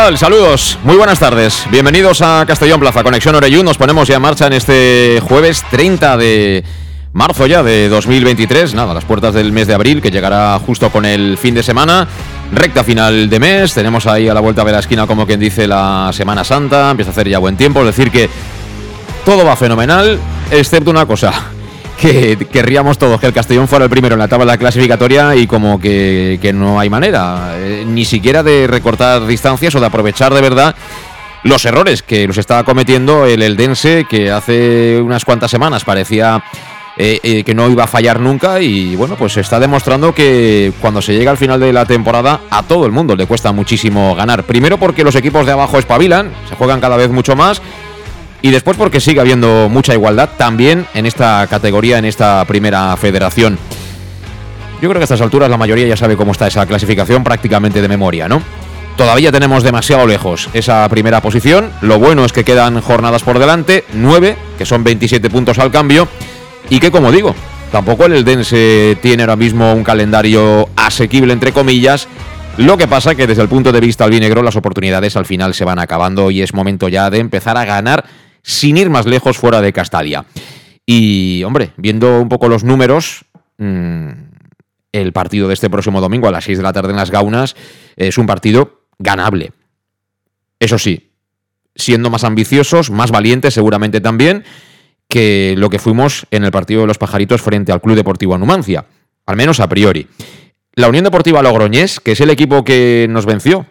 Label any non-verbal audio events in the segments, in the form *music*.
Saludos, muy buenas tardes. Bienvenidos a Castellón Plaza, Conexión Oreyú. Nos ponemos ya en marcha en este jueves 30 de marzo ya de 2023. Nada, las puertas del mes de abril, que llegará justo con el fin de semana. Recta final de mes, tenemos ahí a la vuelta de la esquina, como quien dice, la Semana Santa. Empieza a hacer ya buen tiempo, es decir, que todo va fenomenal, excepto una cosa que querríamos todos que el Castellón fuera el primero en la tabla clasificatoria y como que, que no hay manera, eh, ni siquiera de recortar distancias o de aprovechar de verdad los errores que los estaba cometiendo el Eldense, que hace unas cuantas semanas parecía eh, eh, que no iba a fallar nunca y bueno, pues está demostrando que cuando se llega al final de la temporada a todo el mundo le cuesta muchísimo ganar. Primero porque los equipos de abajo espabilan, se juegan cada vez mucho más y después porque sigue habiendo mucha igualdad también en esta categoría, en esta primera federación. Yo creo que a estas alturas la mayoría ya sabe cómo está esa clasificación prácticamente de memoria, ¿no? Todavía tenemos demasiado lejos esa primera posición. Lo bueno es que quedan jornadas por delante, 9, que son 27 puntos al cambio. Y que, como digo, tampoco el Eldense tiene ahora mismo un calendario asequible, entre comillas. Lo que pasa que desde el punto de vista albinegro las oportunidades al final se van acabando y es momento ya de empezar a ganar sin ir más lejos fuera de Castalia. Y, hombre, viendo un poco los números, mmm, el partido de este próximo domingo a las 6 de la tarde en las Gaunas es un partido ganable. Eso sí, siendo más ambiciosos, más valientes seguramente también que lo que fuimos en el partido de los pajaritos frente al Club Deportivo Anumancia, al menos a priori. La Unión Deportiva Logroñés, que es el equipo que nos venció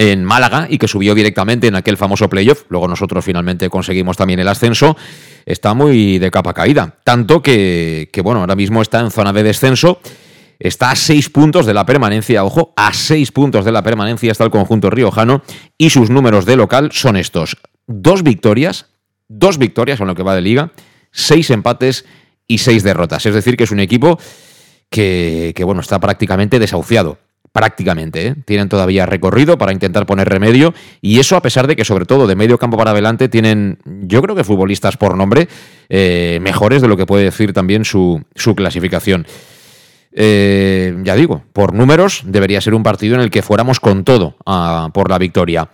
en Málaga y que subió directamente en aquel famoso playoff. Luego nosotros finalmente conseguimos también el ascenso. Está muy de capa caída. Tanto que, que, bueno, ahora mismo está en zona de descenso. Está a seis puntos de la permanencia, ojo, a seis puntos de la permanencia está el conjunto riojano y sus números de local son estos. Dos victorias, dos victorias en lo que va de liga, seis empates y seis derrotas. Es decir, que es un equipo que, que bueno, está prácticamente desahuciado prácticamente. ¿eh? Tienen todavía recorrido para intentar poner remedio y eso a pesar de que sobre todo de medio campo para adelante tienen, yo creo que futbolistas por nombre eh, mejores de lo que puede decir también su, su clasificación. Eh, ya digo, por números debería ser un partido en el que fuéramos con todo a, por la victoria.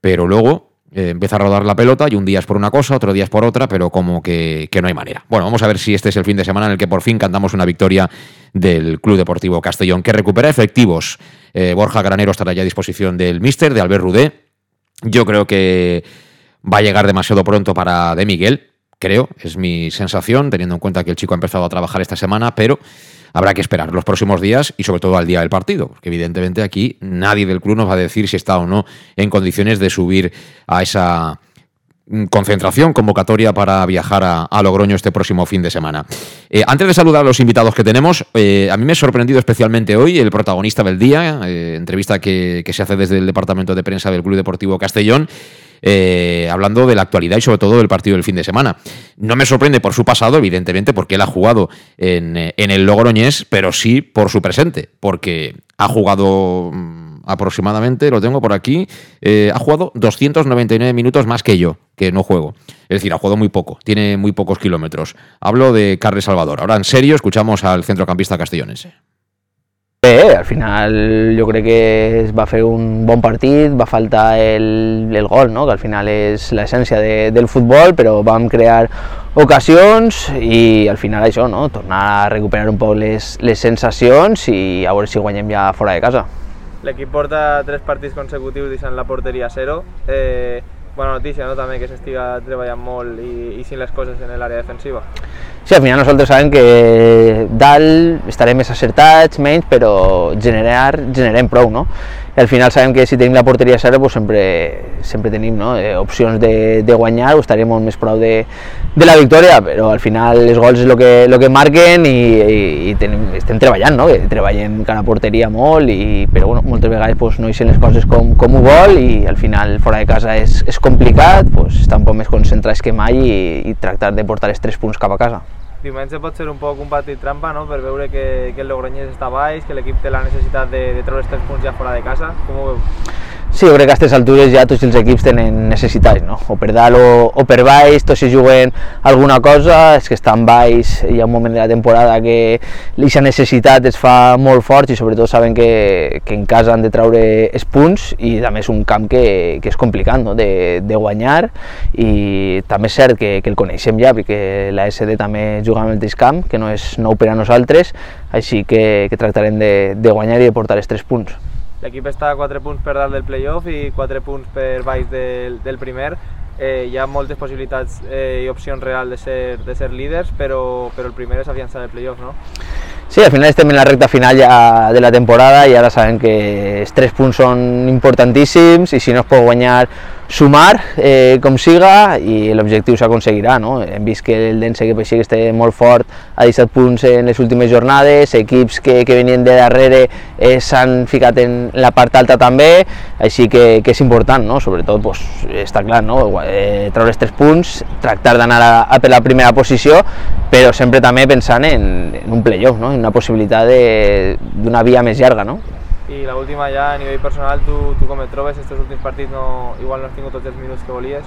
Pero luego eh, empieza a rodar la pelota y un día es por una cosa, otro día es por otra, pero como que, que, no hay manera. Bueno, vamos a ver si este es el fin de semana en el que por fin cantamos una victoria del Club Deportivo Castellón, que recupera efectivos. Eh, Borja Granero estará ya a disposición del Mister, de Albert Rudé. Yo creo que va a llegar demasiado pronto para De Miguel, creo, es mi sensación, teniendo en cuenta que el chico ha empezado a trabajar esta semana, pero habrá que esperar los próximos días y sobre todo al día del partido, porque evidentemente aquí nadie del club nos va a decir si está o no en condiciones de subir a esa concentración convocatoria para viajar a, Logroño este próximo fin de semana. Eh, antes de saludar a los invitados que tenemos, eh, a mí me ha sorprendido especialmente hoy el protagonista del día, eh, entrevista que, se hace desde el Departamento de Prensa del Club Deportivo Castellón, eh, hablando de la actualidad y sobre todo del partido del fin de semana. No me sorprende por su pasado, evidentemente, porque él ha jugado en, en el Logroñés, pero sí por su presente, porque ha jugado aproximadamente, lo tengo por aquí, eh, ha jugado 299 minutos más que yo, que no juego. Es decir, ha jugado muy poco, tiene muy pocos kilómetros. Hablo de Carles Salvador. Ahora, en serio, escuchamos al centrocampista castellonense. Bé, al final jo crec que es va fer un bon partit, va faltar el, el gol, no? que al final és l'essència de, del futbol, però vam crear ocasions i al final això, no? tornar a recuperar un poc les, les sensacions i a veure si guanyem ja fora de casa. L'equip porta tres partits consecutius deixant la porteria a zero. Eh, bona notícia, no? també que s'estiga treballant molt i, i sin les coses en l'àrea defensiva. Sí, al final nosaltres sabem que dalt estarem més acertats, menys, però generar, generem prou, no? Al final sabem que si tenim la porteria serra pues sempre, sempre tenim no? eh, opcions de, de guanyar o estarem molt més prou de, de la victòria, però al final els gols és el que, lo que marquen i, i, i tenim, estem treballant, no? que treballem cada porteria molt, i, però bueno, moltes vegades pues, no eixen les coses com, com ho vol i al final fora de casa és, és complicat, pues, estar un poc més concentrats que mai i, i tractar de portar els tres punts cap a casa. Diumenge pot ser un poc un partit trampa, no?, per veure que, que el Logroñés està baix, que l'equip té la necessitat de, de treure els tres punts ja fora de casa. Com ho veu? Sí, jo crec que a aquestes altures ja tots els equips tenen necessitats, no? o per dalt o, o per baix, tots si juguen alguna cosa, és que estan baix, hi ha un moment de la temporada que aquesta necessitat es fa molt fort i sobretot saben que, que en casa han de treure els punts i també és un camp que, que és complicat no? de, de guanyar i també és cert que, que el coneixem ja perquè la SD també juga en el mateix camp, que no és nou per a nosaltres, així que, que tractarem de, de guanyar i de portar els tres punts. L'equip està a 4 punts per dalt del playoff i 4 punts per baix del, del primer. Eh, hi ha moltes possibilitats eh, i opcions reals de ser, de ser líders, però, però el primer és afiançar el playoff, no? Sí, al final estem en la recta final ja de la temporada i ara sabem que els tres punts són importantíssims i si no es pot guanyar sumar eh, com siga i l'objectiu s'aconseguirà. No? Hem vist que el Dense que que està molt fort a 17 punts en les últimes jornades, equips que, que venien de darrere eh, s'han ficat en la part alta també, així que, que és important, no? sobretot pues, està clar, no? eh, treure els tres punts, tractar d'anar a, a per la primera posició, però sempre també pensant en, en un playoff, no? en una possibilitat d'una via més llarga. No? I l'última ja a nivell personal, tu, tu com et trobes? Estos últims partits no, igual no has tingut tots els minuts que volies?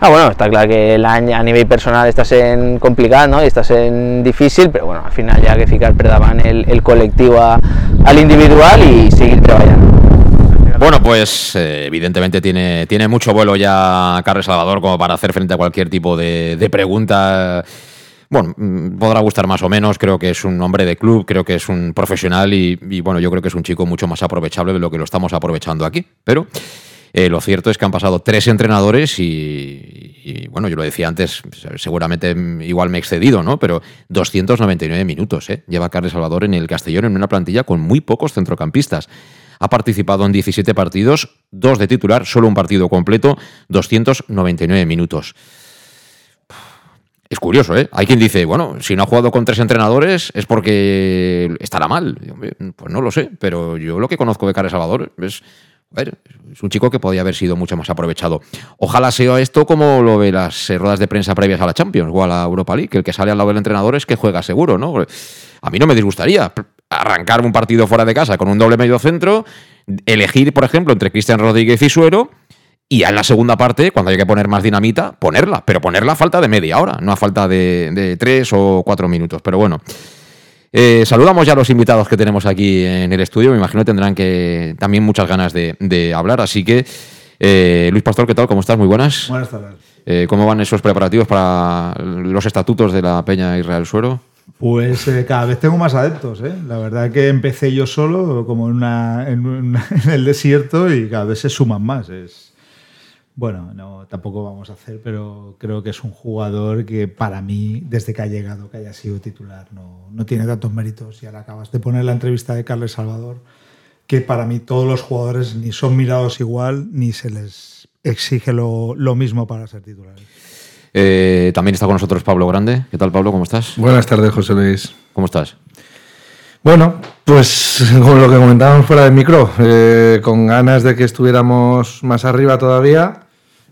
Ah, bueno, està clar que l'any a nivell personal està sent complicat no? i està sent difícil, però bueno, al final ha que ficar per davant el, el col·lectiu a, a l'individual i seguir treballant. Bueno, pues eh, evidentemente tiene, tiene mucho vuelo ya Carles Salvador como para hacer frente a cualquier tipo de, de pregunta bueno, mm, podrá gustar más o menos, creo que es un hombre de club, creo que es un profesional y, bueno, yo creo que es un chico mucho más aprovechable de lo que lo estamos aprovechando aquí. Pero eh, lo cierto es que han pasado tres entrenadores y, y, bueno, yo lo decía antes, seguramente igual me he excedido, ¿no? Pero 299 minutos, ¿eh? Lleva Carles Salvador en el Castellón en una plantilla con muy pocos centrocampistas. Ha participado en 17 partidos, dos de titular, solo un partido completo, 299 minutos. Es curioso, ¿eh? Hay quien dice, bueno, si no ha jugado con tres entrenadores es porque estará mal. Pues no lo sé, pero yo lo que conozco de Carles Salvador es, a ver, es un chico que podía haber sido mucho más aprovechado. Ojalá sea esto como lo ve las eh, ruedas de prensa previas a la Champions o a la Europa League, que el que sale al lado del entrenador es que juega seguro, ¿no? A mí no me disgustaría arrancar un partido fuera de casa con un doble medio centro, elegir, por ejemplo, entre Cristian Rodríguez y Suero y ya en la segunda parte, cuando hay que poner más dinamita, ponerla, pero ponerla a falta de media hora, no a falta de, de tres o cuatro minutos. Pero bueno, eh, saludamos ya a los invitados que tenemos aquí en el estudio. Me imagino que tendrán que también muchas ganas de, de hablar. Así que, eh, Luis Pastor, ¿qué tal? ¿Cómo estás? Muy buenas. Buenas tardes. Eh, ¿Cómo van esos preparativos para los estatutos de la Peña Israel Suero? Pues eh, cada vez tengo más adeptos. ¿eh? La verdad que empecé yo solo, como en, una, en, una, *laughs* en el desierto, y cada vez se suman más. Es, bueno, no, tampoco vamos a hacer, pero creo que es un jugador que para mí, desde que ha llegado, que haya sido titular, no, no tiene tantos méritos. Y ahora acabas de poner la entrevista de Carles Salvador, que para mí todos los jugadores ni son mirados igual, ni se les exige lo, lo mismo para ser titulares. Eh, también está con nosotros Pablo Grande. ¿Qué tal, Pablo? ¿Cómo estás? Buenas tardes, José Luis. ¿Cómo estás? Bueno, pues con lo que comentábamos fuera del micro, eh, con ganas de que estuviéramos más arriba todavía,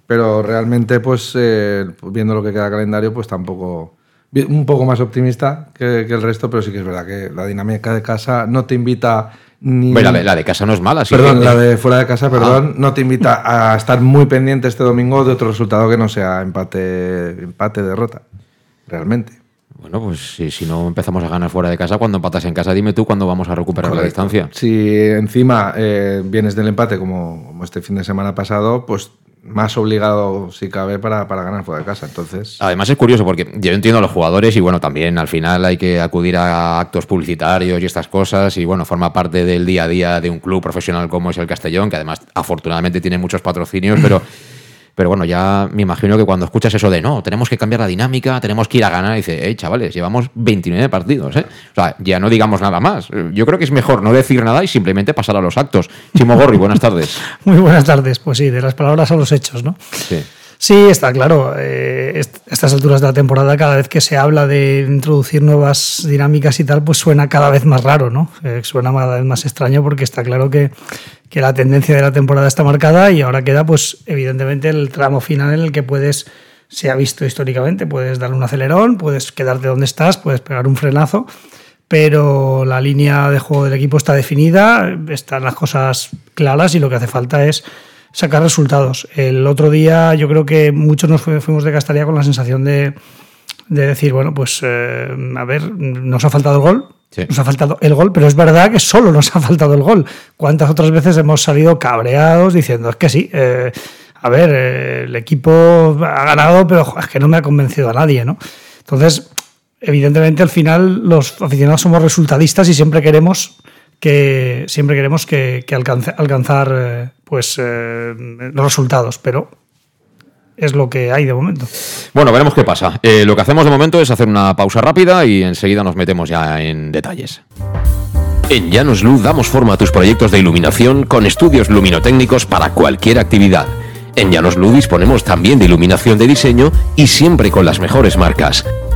pero realmente, pues eh, viendo lo que queda calendario, pues tampoco. Un poco más optimista que, que, el resto, pero sí que es verdad que la dinámica de casa no te invita ni. Bueno, la, de, la, de, casa no es mala, sí. Perdón, que... la de fuera de casa, perdón, ah. no te invita a estar muy pendiente este domingo de otro resultado que no sea empate, empate derrota. Realmente. Bueno, pues si, si, no empezamos a ganar fuera de casa, cuando empatas en casa, dime tú cuándo vamos a recuperar Correcto. la distancia. Si encima eh, vienes del empate como, como, este fin de semana pasado, pues más obligado, si cabe, para, para, ganar fuera de casa. Entonces. Además, es curioso porque yo entiendo a los jugadores y bueno, también al final hay que acudir a actos publicitarios y estas cosas. Y bueno, forma parte del día a día de un club profesional como es el Castellón, que además afortunadamente tiene muchos patrocinios, pero. *clears throat* Pero bueno, ya me imagino que cuando escuchas eso de no, tenemos que cambiar la dinámica, tenemos que ir a ganar, dice, hey, chavales, llevamos 29 partidos, ¿eh? O sea, ya no digamos nada más. Yo creo que es mejor no decir nada y simplemente pasar a los actos. Chimo Gorri, buenas tardes. *laughs* Muy buenas tardes, pues sí, de las palabras a los hechos, ¿no? Sí. Sí, está claro. Eh, estas alturas de la temporada, cada vez que se habla de introducir nuevas dinámicas y tal, pues suena cada vez más raro, ¿no? Eh, suena cada vez más extraño porque está claro que, que, la tendencia de la temporada está marcada y ahora queda, pues, evidentemente, el tramo final en el que puedes, se ha visto históricamente, puedes darle un acelerón, puedes quedarte donde estás, puedes pegar un frenazo, pero la línea de juego del equipo está definida, están las cosas claras y lo que hace falta es sacar resultados. El otro día yo creo que muchos nos fuimos de Castalia con la sensación de, de decir, bueno, pues eh, a ver, nos ha faltado el gol, sí. nos ha faltado el gol, pero es verdad que solo nos ha faltado el gol. ¿Cuántas otras veces hemos salido cabreados diciendo, es que sí, eh, a ver, eh, el equipo ha ganado, pero es que no me ha convencido a nadie, ¿no? Entonces, evidentemente al final los aficionados somos resultadistas y siempre queremos que siempre queremos que, que alcance, alcanzar eh, pues eh, los resultados, pero es lo que hay de momento. Bueno, veremos qué pasa. Eh, lo que hacemos de momento es hacer una pausa rápida y enseguida nos metemos ya en detalles. En Llanos Luz damos forma a tus proyectos de iluminación con estudios luminotécnicos para cualquier actividad. En Llanos Luz disponemos también de iluminación de diseño y siempre con las mejores marcas.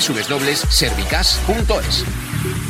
www.servicas.es.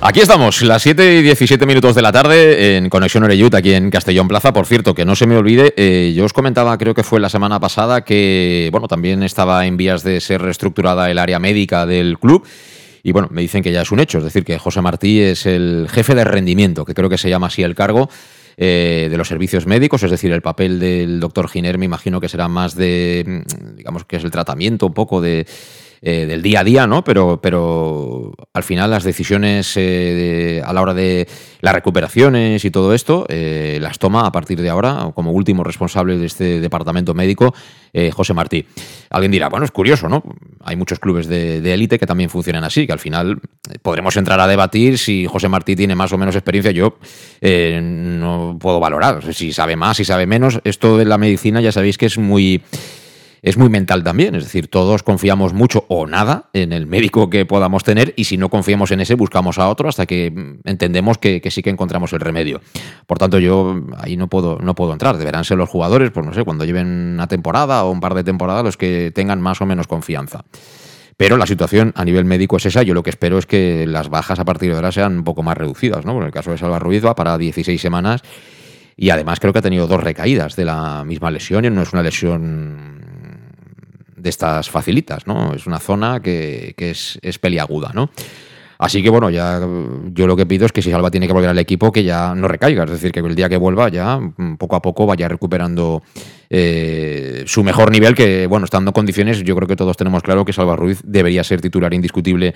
Aquí estamos, las 7 y 17 minutos de la tarde en Conexión Oreyut, aquí en Castellón Plaza. Por cierto, que no se me olvide, eh, yo os comentaba, creo que fue la semana pasada, que bueno, también estaba en vías de ser reestructurada el área médica del club. Y bueno, me dicen que ya es un hecho, es decir, que José Martí es el jefe de rendimiento, que creo que se llama así el cargo. eh, de los servicios médicos, es decir, el papel del doctor Giner me imagino que será más de, mm, digamos que es el tratamiento un poco de, eh, del día a día, ¿no? Pero, pero al final las decisiones eh, a la hora de las recuperaciones y todo esto eh, las toma a partir de ahora, como último responsable de este departamento médico, José Martí. Alguien dirá, bueno, es curioso, ¿no? Hay muchos clubes de élite que también funcionan así, que al final podremos entrar a debatir si José Martí tiene más o menos experiencia. Yo no puedo valorar si sabe más, si sabe menos. Esto de la medicina ya sabéis que es muy es muy mental también, es decir, todos confiamos mucho o nada en el médico que podamos tener y si no confiamos en ese buscamos a otro hasta que mm, entendemos que, que sí que encontramos el remedio. Por tanto, yo ahí no puedo, no puedo entrar, deberán ser los jugadores, pues no sé, cuando lleven una temporada o un par de temporadas los que tengan más o menos confianza. Pero la situación a nivel médico es esa. Yo lo que espero es que las bajas a partir de ahora sean un poco más reducidas. ¿no? En el caso de Salva Ruiz va para 16 semanas y además creo que ha tenido dos recaídas de la misma lesión y no es una lesión de estas facilitas, ¿no? Es una zona que, que es, es peliaguda, ¿no? Así que bueno, ya yo lo que pido es que si Salva tiene que volver al equipo, que ya no recaiga. Es decir, que el día que vuelva ya mm, poco a poco vaya recuperando eh, su mejor nivel, que bueno, estando en condiciones, yo creo que todos tenemos claro que Salva Ruiz debería ser titular indiscutible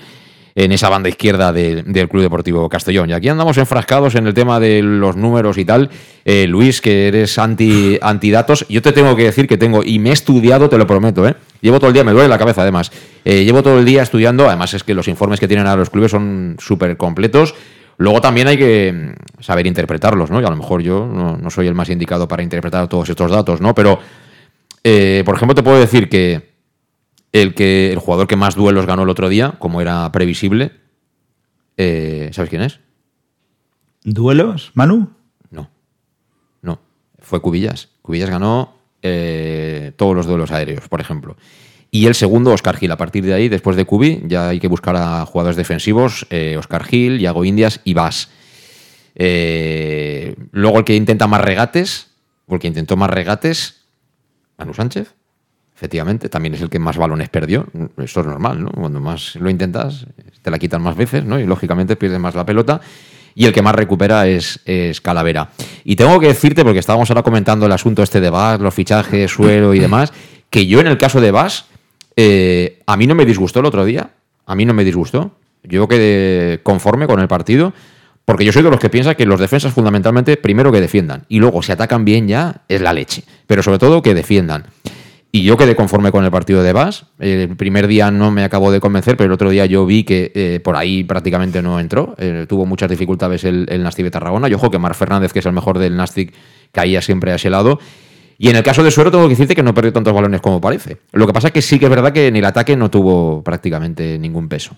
en esa banda izquierda de- del Club Deportivo Castellón. Y aquí andamos enfrascados en el tema de los números y tal. Eh, Luis, que eres anti, antidatos, yo te tengo que decir que tengo, y me he estudiado, te lo prometo, ¿eh? Llevo todo el día, me duele la cabeza además. Eh, llevo todo el día estudiando, además es que los informes que tienen a los clubes son súper completos. Luego también hay que mm, saber interpretarlos, ¿no? Y a lo mejor yo no, no soy el más indicado para interpretar todos estos datos, ¿no? Pero, eh, por ejemplo, te puedo decir que el, que el jugador que más duelos ganó el otro día, como era previsible, eh, ¿sabes quién es? ¿Duelos, Manu? No. No. Fue Cubillas. Cubillas ganó eh, todos los duelos aéreos, por ejemplo. Y el segundo, Oscar Gil. A partir de ahí, después de Cubi, ya hay que buscar a jugadores defensivos. eh, Oscar Gil, Yago Indias y Vas. Luego el que intenta más regates, o el que intentó más regates, Manu Sánchez. Efectivamente, también es el que más balones perdió. Esto es normal, ¿no? Cuando más lo intentas, te la quitan más veces, ¿no? Y lógicamente pierdes más la pelota. Y el que más recupera es, es Calavera. Y tengo que decirte, porque estábamos ahora comentando el asunto este de Vas, los fichajes, suelo y demás, que yo en el caso de Vas, eh, a mí no me disgustó el otro día. A mí no me disgustó. Yo quedé conforme con el partido. Porque yo soy de los que piensa que los defensas fundamentalmente primero que defiendan y luego si atacan bien ya es la leche, pero sobre todo que defiendan. Y yo quedé conforme con el partido de Bas. El primer día no me acabó de convencer, pero el otro día yo vi que eh, por ahí prácticamente no entró. Eh, tuvo muchas dificultades el, el Nastic de Tarragona. Y ojo que Mar Fernández, que es el mejor del Nastic, caía siempre a ese lado. Y en el caso de Suero tengo que decirte que no perdió tantos balones como parece. Lo que pasa es que sí que es verdad que en el ataque no tuvo prácticamente ningún peso.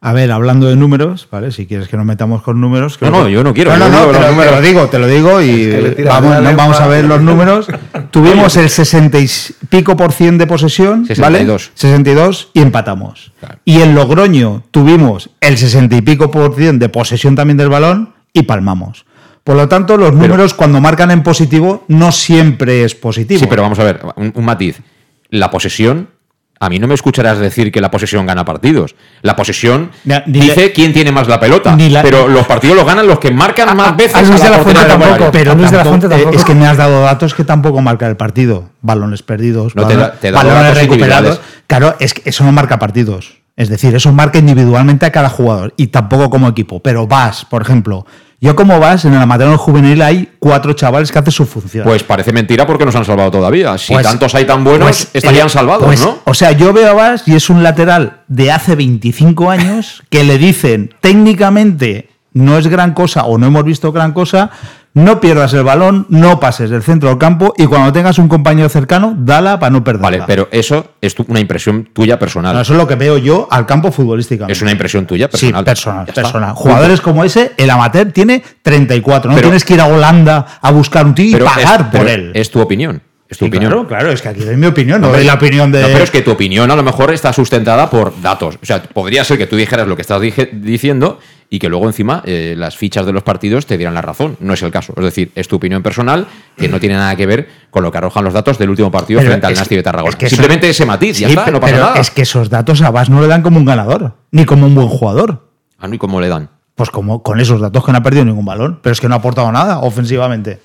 A ver, hablando de números, ¿vale? Si quieres que nos metamos con números. No, no, yo no quiero, No, yo no, no, te lo, números. te lo digo, te lo digo y Es que vamos a ver los números. *laughs* Tuvimos el 60 y pico por cien de posesión, ¿vale? 62. 62 y empatamos. Y en Logroño tuvimos el 60 y pico por cien de posesión también del balón y palmamos. Por lo tanto, los números cuando marcan en positivo no siempre es positivo. Sí, pero vamos a ver, un, un matiz. La posesión, a mí no me escucharás decir que la posesión gana partidos. La posesión dice le- quién tiene más la pelota. la- pero los partidos los ganan los que marcan más veces. a Luis de la Fuente tampoco. Pero Luis de la Fuente tampoco. es que me has dado datos que tampoco marca el partido. Balones perdidos, No, te balones, da- te balones recuperados. Claro, es que eso no marca partidos. Es decir, eso marca individualmente a cada jugador y tampoco como equipo. Pero vas, por ejemplo, yo como vas, en el amateur juvenil hay cuatro chavales que hacen su función. Pues parece mentira porque nos han salvado todavía. Si Pues- tantos hay tan buenos, pues, estarían eh, salvados, pues, ¿no? O sea, yo veo a Vas y es un lateral de hace 25 años que le dicen técnicamente no es gran cosa o no hemos visto gran cosa, no pierdas el balón, no pases del centro del campo y cuando tengas un compañero cercano, dala para no perderla. Vale, pero eso es tu- una impresión tuya personal. No, eso es lo que veo yo al campo futbolísticamente. es una impresión tuya Sí, personal. personal, está. personal. Punto. Jugadores como ese, el amateur tiene 34. No Pero- tienes que ir a Holanda a buscar un tío y es- pagar por pero él. Es tu opinión. Es tu Sí, opinión. Claro, claro, es que aquí doy mi opinión, no, Hombre, doy la opinión de. No, pero es que tu opinión a lo mejor está sustentada por datos. O sea, podría ser que tú dijeras lo que estás diciendo y que luego encima eh, las fichas de los partidos te dieran la razón. No es el caso. Es decir, es tu opinión personal que no tiene nada que ver con lo que arrojan los datos del último partido Pero frente al Nasti de Tarragona. es que eso- Simplemente ese matiz, ya Sí, está, no pasa pero nada. Es que esos datos a Vas no le dan como un ganador, ni como un buen jugador. Ah, ¿no? ¿Y cómo le dan? Pues como con esos datos que no ha perdido ningún balón, pero es que no ha aportado nada ofensivamente.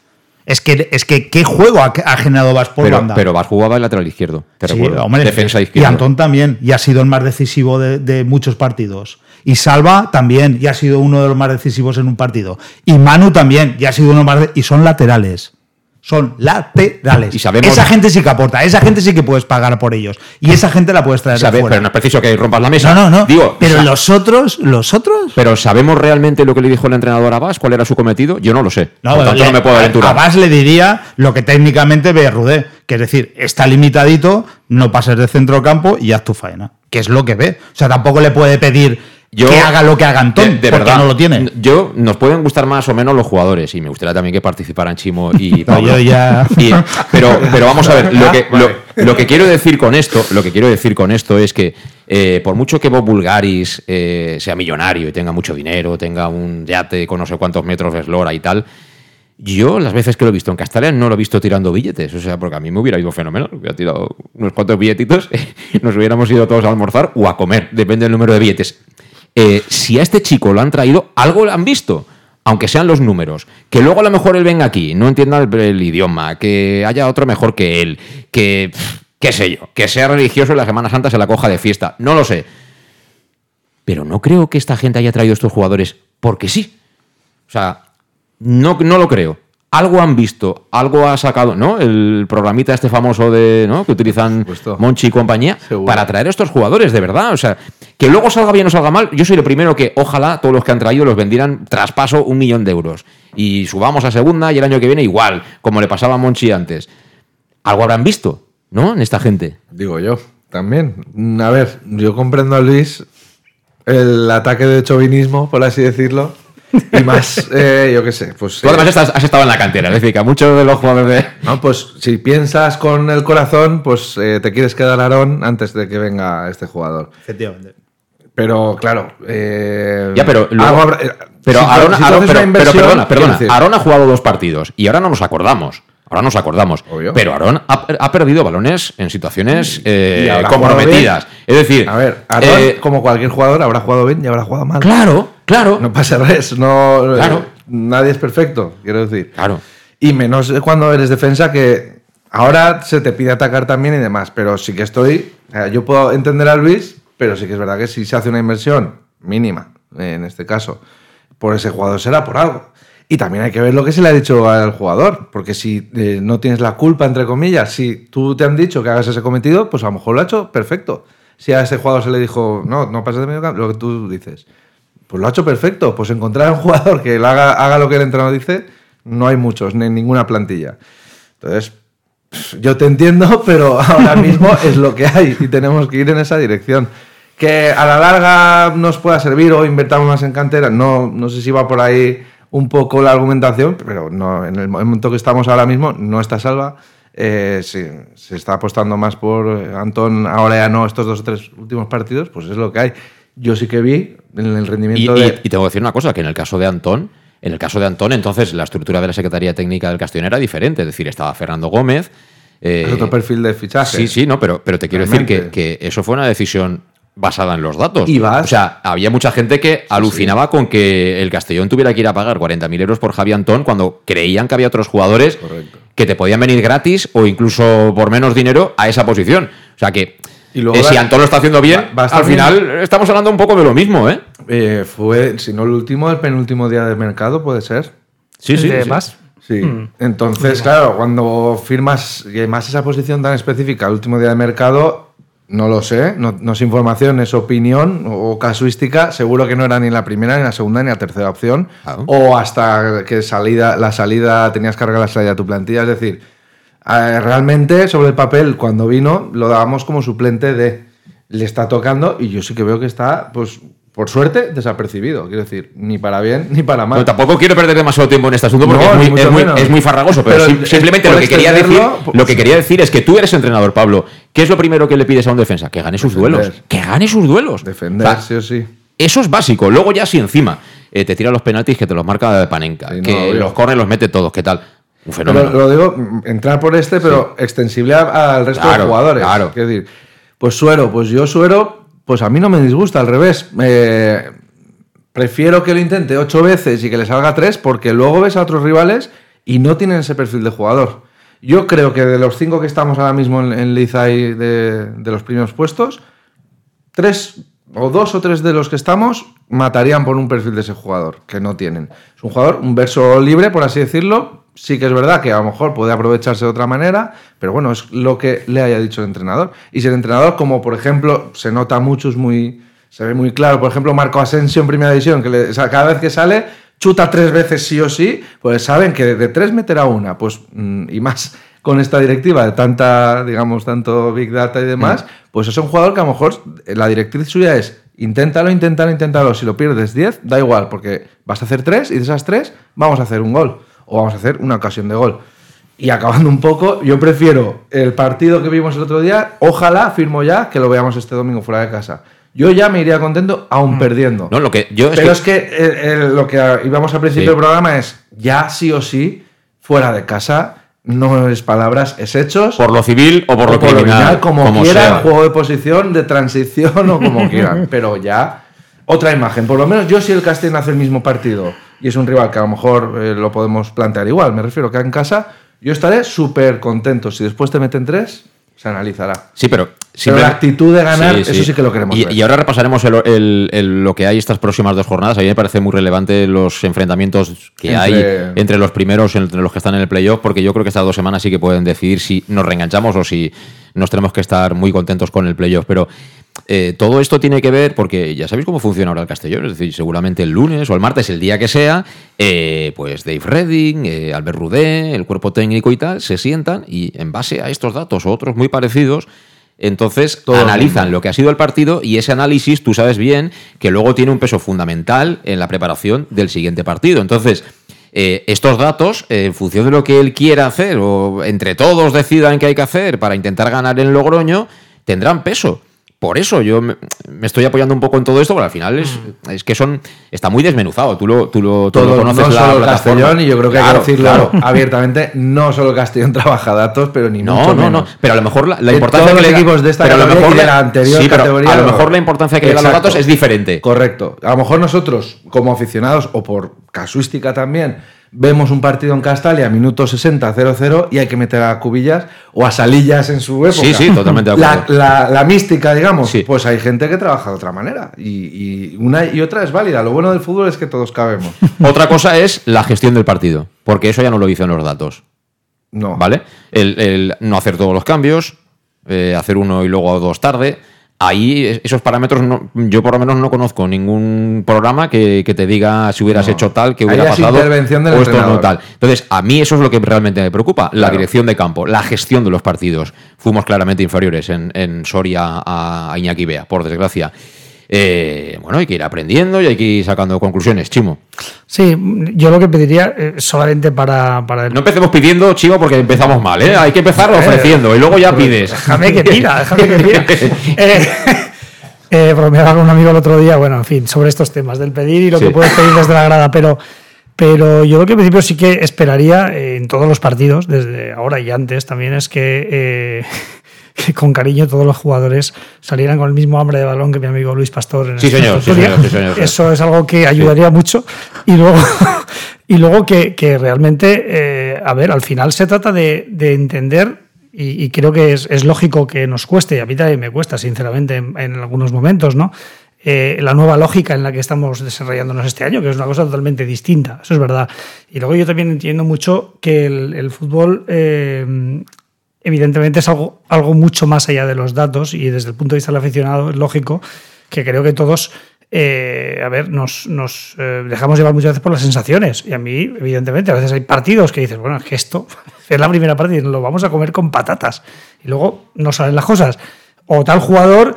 Es que, es que ¿qué juego ha, ha generado Vas por Pero, banda? pero Vas jugaba el lateral izquierdo. Te Sí, recuerdo. hombre, Defensa y izquierda. Antón también, y ha sido el más decisivo de, de muchos partidos. Y Salva también, y ha sido uno de los más decisivos en un partido. Y Manu también, y ha sido uno más de- y son laterales. Son laterales. Y sabemos- esa gente sí que aporta, esa gente sí que puedes pagar por ellos. Y esa gente la puedes traer de Sabe- fuera. pero no es preciso que rompas la mesa. No, no, no. Digo, pero sa- los otros, los otros. Pero ¿sabemos realmente lo que le dijo el entrenador a? ¿Cuál era su cometido? Yo no lo sé. Por tanto, le- no me puedo aventurar. A Bas le diría lo que técnicamente ve Rudé, que es decir, está limitadito, no pases de centro campo y haz tu faena. Que es lo que ve. O sea, tampoco le puede pedir Yo- que haga lo que haga Antón, de, de porque verdad, no lo tiene. Yo nos pueden gustar más o menos los jugadores y me gustaría también que participaran Chimo y *laughs* Pablo. ya- Y- pero, pero vamos a ver, lo que, Vale. lo, lo que quiero decir con esto, lo que quiero decir con esto es que eh, por mucho que Bob Bulgaris eh, sea millonario y tenga mucho dinero, tenga un yate con no sé cuántos metros de eslora y tal. Yo, las veces que lo he visto en Castellán, no lo he visto tirando billetes. O sea, porque a mí me hubiera ido fenomenal. Hubiera tirado unos cuantos billetitos, *laughs* nos hubiéramos ido todos a almorzar o a comer, depende del número de billetes. Eh, si a este chico lo han traído, algo lo han visto. Aunque sean los números. Que luego a lo mejor él venga aquí, no entienda el, idioma, que haya otro mejor que él, que. qué sé yo, que sea religioso y la Semana Santa se la coja de fiesta. No lo sé. Pero no creo que esta gente haya traído estos jugadores porque sí. O sea, no, no lo creo. Algo han visto, algo ha sacado, ¿no? El programita este famoso de, ¿no? Que utilizan Monchi y compañía para traer a estos jugadores, de verdad. O sea, que luego salga bien o salga mal, yo soy el primero que ojalá todos los que han traído los vendieran traspaso un millón de euros. Y subamos a segunda y el año que viene igual, como le pasaba a Monchi antes. Algo habrán visto, ¿no? En esta gente. Digo yo, también. A ver, yo comprendo a Luis el ataque de chauvinismo, por así decirlo. *laughs* Y más, eh, yo qué sé, pues... Tú además estás- has estado en la cantera, es decir, que a muchos de los jugadores de... No, pues si piensas con el corazón, pues eh, te quieres quedar Aarón antes de que venga este jugador. Efectivamente. Pero claro. eh, Ya, pero luego- habrá- eh, Pero, si pero- pero inversión, perdona, perdona. Aarón ha jugado dos partidos y ahora no nos acordamos. Ahora nos acordamos. Pero Aarón ha, ha perdido balones en situaciones eh, comprometidas. Es decir, A ver, Aarón, eh, como cualquier jugador, habrá jugado bien y habrá jugado mal. Claro, claro. No pasa res, no. Claro. eh, nadie es perfecto, quiero decir. Claro. Y menos cuando eres defensa que ahora se te pide atacar también y demás, pero sí que estoy. yo puedo entender a Luis, pero sí que es verdad que si se hace una inversión mínima, en este caso, por ese jugador será por algo. Y también hay que ver lo que se le ha dicho al jugador, porque si eh, no tienes la culpa, entre comillas, si tú te han dicho que hagas ese cometido, pues a lo mejor lo ha hecho perfecto. Si a ese jugador se le dijo, no, no pases de medio campo, lo que tú dices, pues lo ha hecho perfecto. Pues encontrar un jugador que haga, haga lo que el entrenador dice, no hay muchos, ni ninguna plantilla. Entonces, yo te entiendo, *laughs* pero ahora mismo es lo que hay y tenemos que ir en esa dirección. Que a la larga nos pueda servir o invertamos más en cantera, no, no sé si va por ahí un poco la argumentación, pero no, en el momento que estamos ahora mismo no está salva. Eh, sí, se está apostando más por eh, Antón, ahora ya no, estos dos o tres últimos partidos, pues es lo que hay. Yo sí que vi en el rendimiento y- de... y tengo que decir una cosa, que en el caso de Antón, en el caso de Antón, entonces la estructura de la Secretaría Técnica del Castellón era diferente. Es decir, estaba Fernando Gómez. eh, Es otro perfil de fichaje. Sí, sí, no, pero, pero te quiero decir que, que eso fue una decisión basada en los datos. Y vas- O sea, había mucha gente que alucinaba con que el Castellón tuviera que ir a pagar 40.000 euros por Javi Antón cuando creían que había otros jugadores que te podían venir gratis o incluso por menos dinero a esa posición. O sea que Y luego eh, si Antón lo está haciendo bien, va al bien. final estamos hablando un poco de lo mismo, ¿eh? Eh, fue, si no el último, el penúltimo día de mercado, puede ser. Sí, ¿El sí, de sí. más? Sí. Mm. Entonces, claro, cuando firmas y además esa posición tan específica, el último día de mercado, no lo sé, no, no es información, es opinión o casuística. Seguro que no era ni la primera, ni la segunda, ni la tercera opción. O hasta que salida, la salida, tenías que arreglar la salida de tu plantilla. Es decir, eh, realmente sobre el papel, cuando vino, lo dábamos como suplente de. Le está tocando y yo sí que veo que está, pues, por suerte, desapercibido. Quiero decir, ni para bien ni para mal. Tampoco quiero perder demasiado tiempo en este asunto porque No, es, muy, es muy- menos. es muy farragoso, pero, simplemente lo que, quería decir, lo que quería decir es que tú eres entrenador, Pablo. ¿Qué es lo primero que le pides a un defensa? Que gane sus Defender. duelos. Que gane sus duelos. Defender, O sea, sí o sí. Eso es básico. Luego ya si encima eh, te tira los penaltis que te los marca Panenka, no, que los corners los mete todos, ¿qué tal? Un Pero fenómeno. lo digo, entrar por este, pero extensible al resto Claro, de jugadores. claro. Quiero decir, pues Suero, pues yo Suero, pues a mí no me disgusta, al revés. Eh, prefiero que lo intente ocho veces y que le salga tres, porque luego ves a otros rivales y no tienen ese perfil de jugador. Yo creo que de los cinco que estamos ahora mismo en, en Liza y de, de los primeros puestos, tres o dos o tres de los que estamos matarían por un perfil de ese jugador, que no tienen. Es un jugador, un verso libre, por así decirlo. Sí que es verdad que a lo mejor puede aprovecharse de otra manera, pero bueno, es lo que le haya dicho el entrenador. Y si el entrenador, como por ejemplo, se nota mucho, es muy, se ve muy claro, por ejemplo, Marco Asensio en primera división, que le- o sea, cada vez que sale, chuta tres veces sí o sí, pues saben que de tres meterá una, pues, mm, y más con esta directiva de tanta, digamos, tanto Big Data y demás, pues es un jugador que a lo mejor eh, la directriz suya es inténtalo, inténtalo, inténtalo. Si lo pierdes 10, da igual, porque vas a hacer 3 y de esas 3 vamos a hacer un gol o vamos a hacer una ocasión de gol. Y acabando un poco, yo prefiero el partido que vimos el otro día, ojalá, firmo ya, que lo veamos este domingo fuera de casa. Yo ya me iría contento, aún perdiendo. No, lo que yo es Pero que- es que lo que íbamos al principio Sí. del programa es ya sí o sí, fuera de casa, no es palabras, es hechos. Por lo civil o por lo criminal, como, como quieran, sea. juego de posición, de transición o como *laughs* quieran. Pero ya, otra imagen. Por lo menos yo si el Castellón hace el mismo partido y es un rival que a lo mejor eh, lo podemos plantear igual, me refiero que en casa, yo estaré súper contento. Si después te meten tres, se analizará. Sí, pero, Pero la actitud de ganar, eso sí que lo queremos Y, ver. y ahora repasaremos el- el- el- lo que hay estas próximas dos jornadas. A mí me parece muy relevante los enfrentamientos que Entre- hay entre los primeros, entre los que están en el playoff, porque yo creo que estas dos semanas sí que pueden decidir si nos reenganchamos o si nos tenemos que estar muy contentos con el playoff. Pero eh, todo esto tiene que ver, porque ya sabéis cómo funciona ahora el Castellón, es decir, seguramente el lunes o el martes, el día que sea, eh, pues Dave Redding, eh, Albert Rudé, el cuerpo técnico y tal, se sientan y en base a estos datos o otros muy parecidos, entonces Todo analizan lo que ha sido el partido y ese análisis tú sabes bien que luego tiene un peso fundamental en la preparación del siguiente partido. Entonces, eh, estos datos, eh, en función de lo que él quiera hacer o entre todos decidan qué hay que hacer para intentar ganar en Logroño, tendrán peso. Por eso yo me, me estoy apoyando un poco en todo esto, porque al final es, es que son está muy desmenuzado. Tú lo, tú lo, tú lo Todo, conoces no la solo el plataforma. Castellón, y yo creo que hay que decirlo claro. abiertamente, no solo el Castellón trabaja datos, pero ni No, mucho no, menos. no. Pero a lo mejor la, la En importancia que los le equipos de esta pero a lo mejor de la- anterior sí, categoría, A lo mejor la importancia que le da a los datos es diferente. Correcto. A lo mejor nosotros, como aficionados, o por casuística también, vemos un partido en Castalia, minuto 60, 0-0, y hay que meter a cubillas o a salillas en su época. Sí, sí, totalmente de La, acuerdo. la- la mística, digamos, pues hay gente que trabaja de otra manera. Y, y una y otra es válida. Lo bueno del fútbol es que todos cabemos. *laughs* Otra cosa es la gestión del partido, porque eso ya no lo dicen los datos. No. ¿Vale? El, el no hacer todos los cambios, eh, hacer uno y luego dos tarde. Ahí es- esos parámetros, no- yo por lo menos no conozco ningún programa que, que te diga si hubieras No. hecho tal, que hubiera pasado. intervención del o esto no tal. Entonces, a mí eso es lo que realmente me preocupa, la Claro. dirección de campo, la gestión de los partidos. Fuimos claramente inferiores en, en Soria a, a Iñaki Bea, por desgracia. Eh, bueno, hay que ir aprendiendo y hay que ir sacando conclusiones, Chimo. Sí, yo lo que pediría eh, solamente para, para el- No empecemos pidiendo, Chimo, porque empezamos mal, ¿eh? Hay que empezar ofreciendo y luego ya pides. Déjame que pida, déjame que pida. *laughs* Eh, eh, bromeaba con un amigo el otro día, bueno, en fin, sobre estos temas del pedir y lo Sí. que puedes pedir desde la grada, pero, pero yo lo que en principio sí que esperaría eh, en todos los partidos, desde ahora y antes también, es que, eh, que con cariño todos los jugadores salieran con el mismo hambre de balón que mi amigo Luis Pastor en Sí, esta señor, sí, tertulia. señor, sí, señor, sí. Eso es algo que ayudaría mucho. Y luego, *laughs* y luego que, que realmente, eh, a ver, al final se trata de, de entender, y, y creo que es, es lógico que nos cueste, y a mí también me cuesta, sinceramente, en, en algunos momentos, ¿no? Eh, la nueva lógica en la que estamos desarrollándonos este año, que es una cosa totalmente distinta, eso es verdad. Y luego yo también entiendo mucho que el, el fútbol eh, evidentemente es algo, algo mucho más allá de los datos y desde el punto de vista del aficionado es lógico que creo que todos, eh, a ver, nos, nos eh, dejamos llevar muchas veces por las sensaciones. Y a mí, evidentemente, a veces hay partidos que dices, bueno, es que esto *laughs* es la primera parte y lo vamos a comer con patatas. Y luego no salen las cosas. O tal jugador,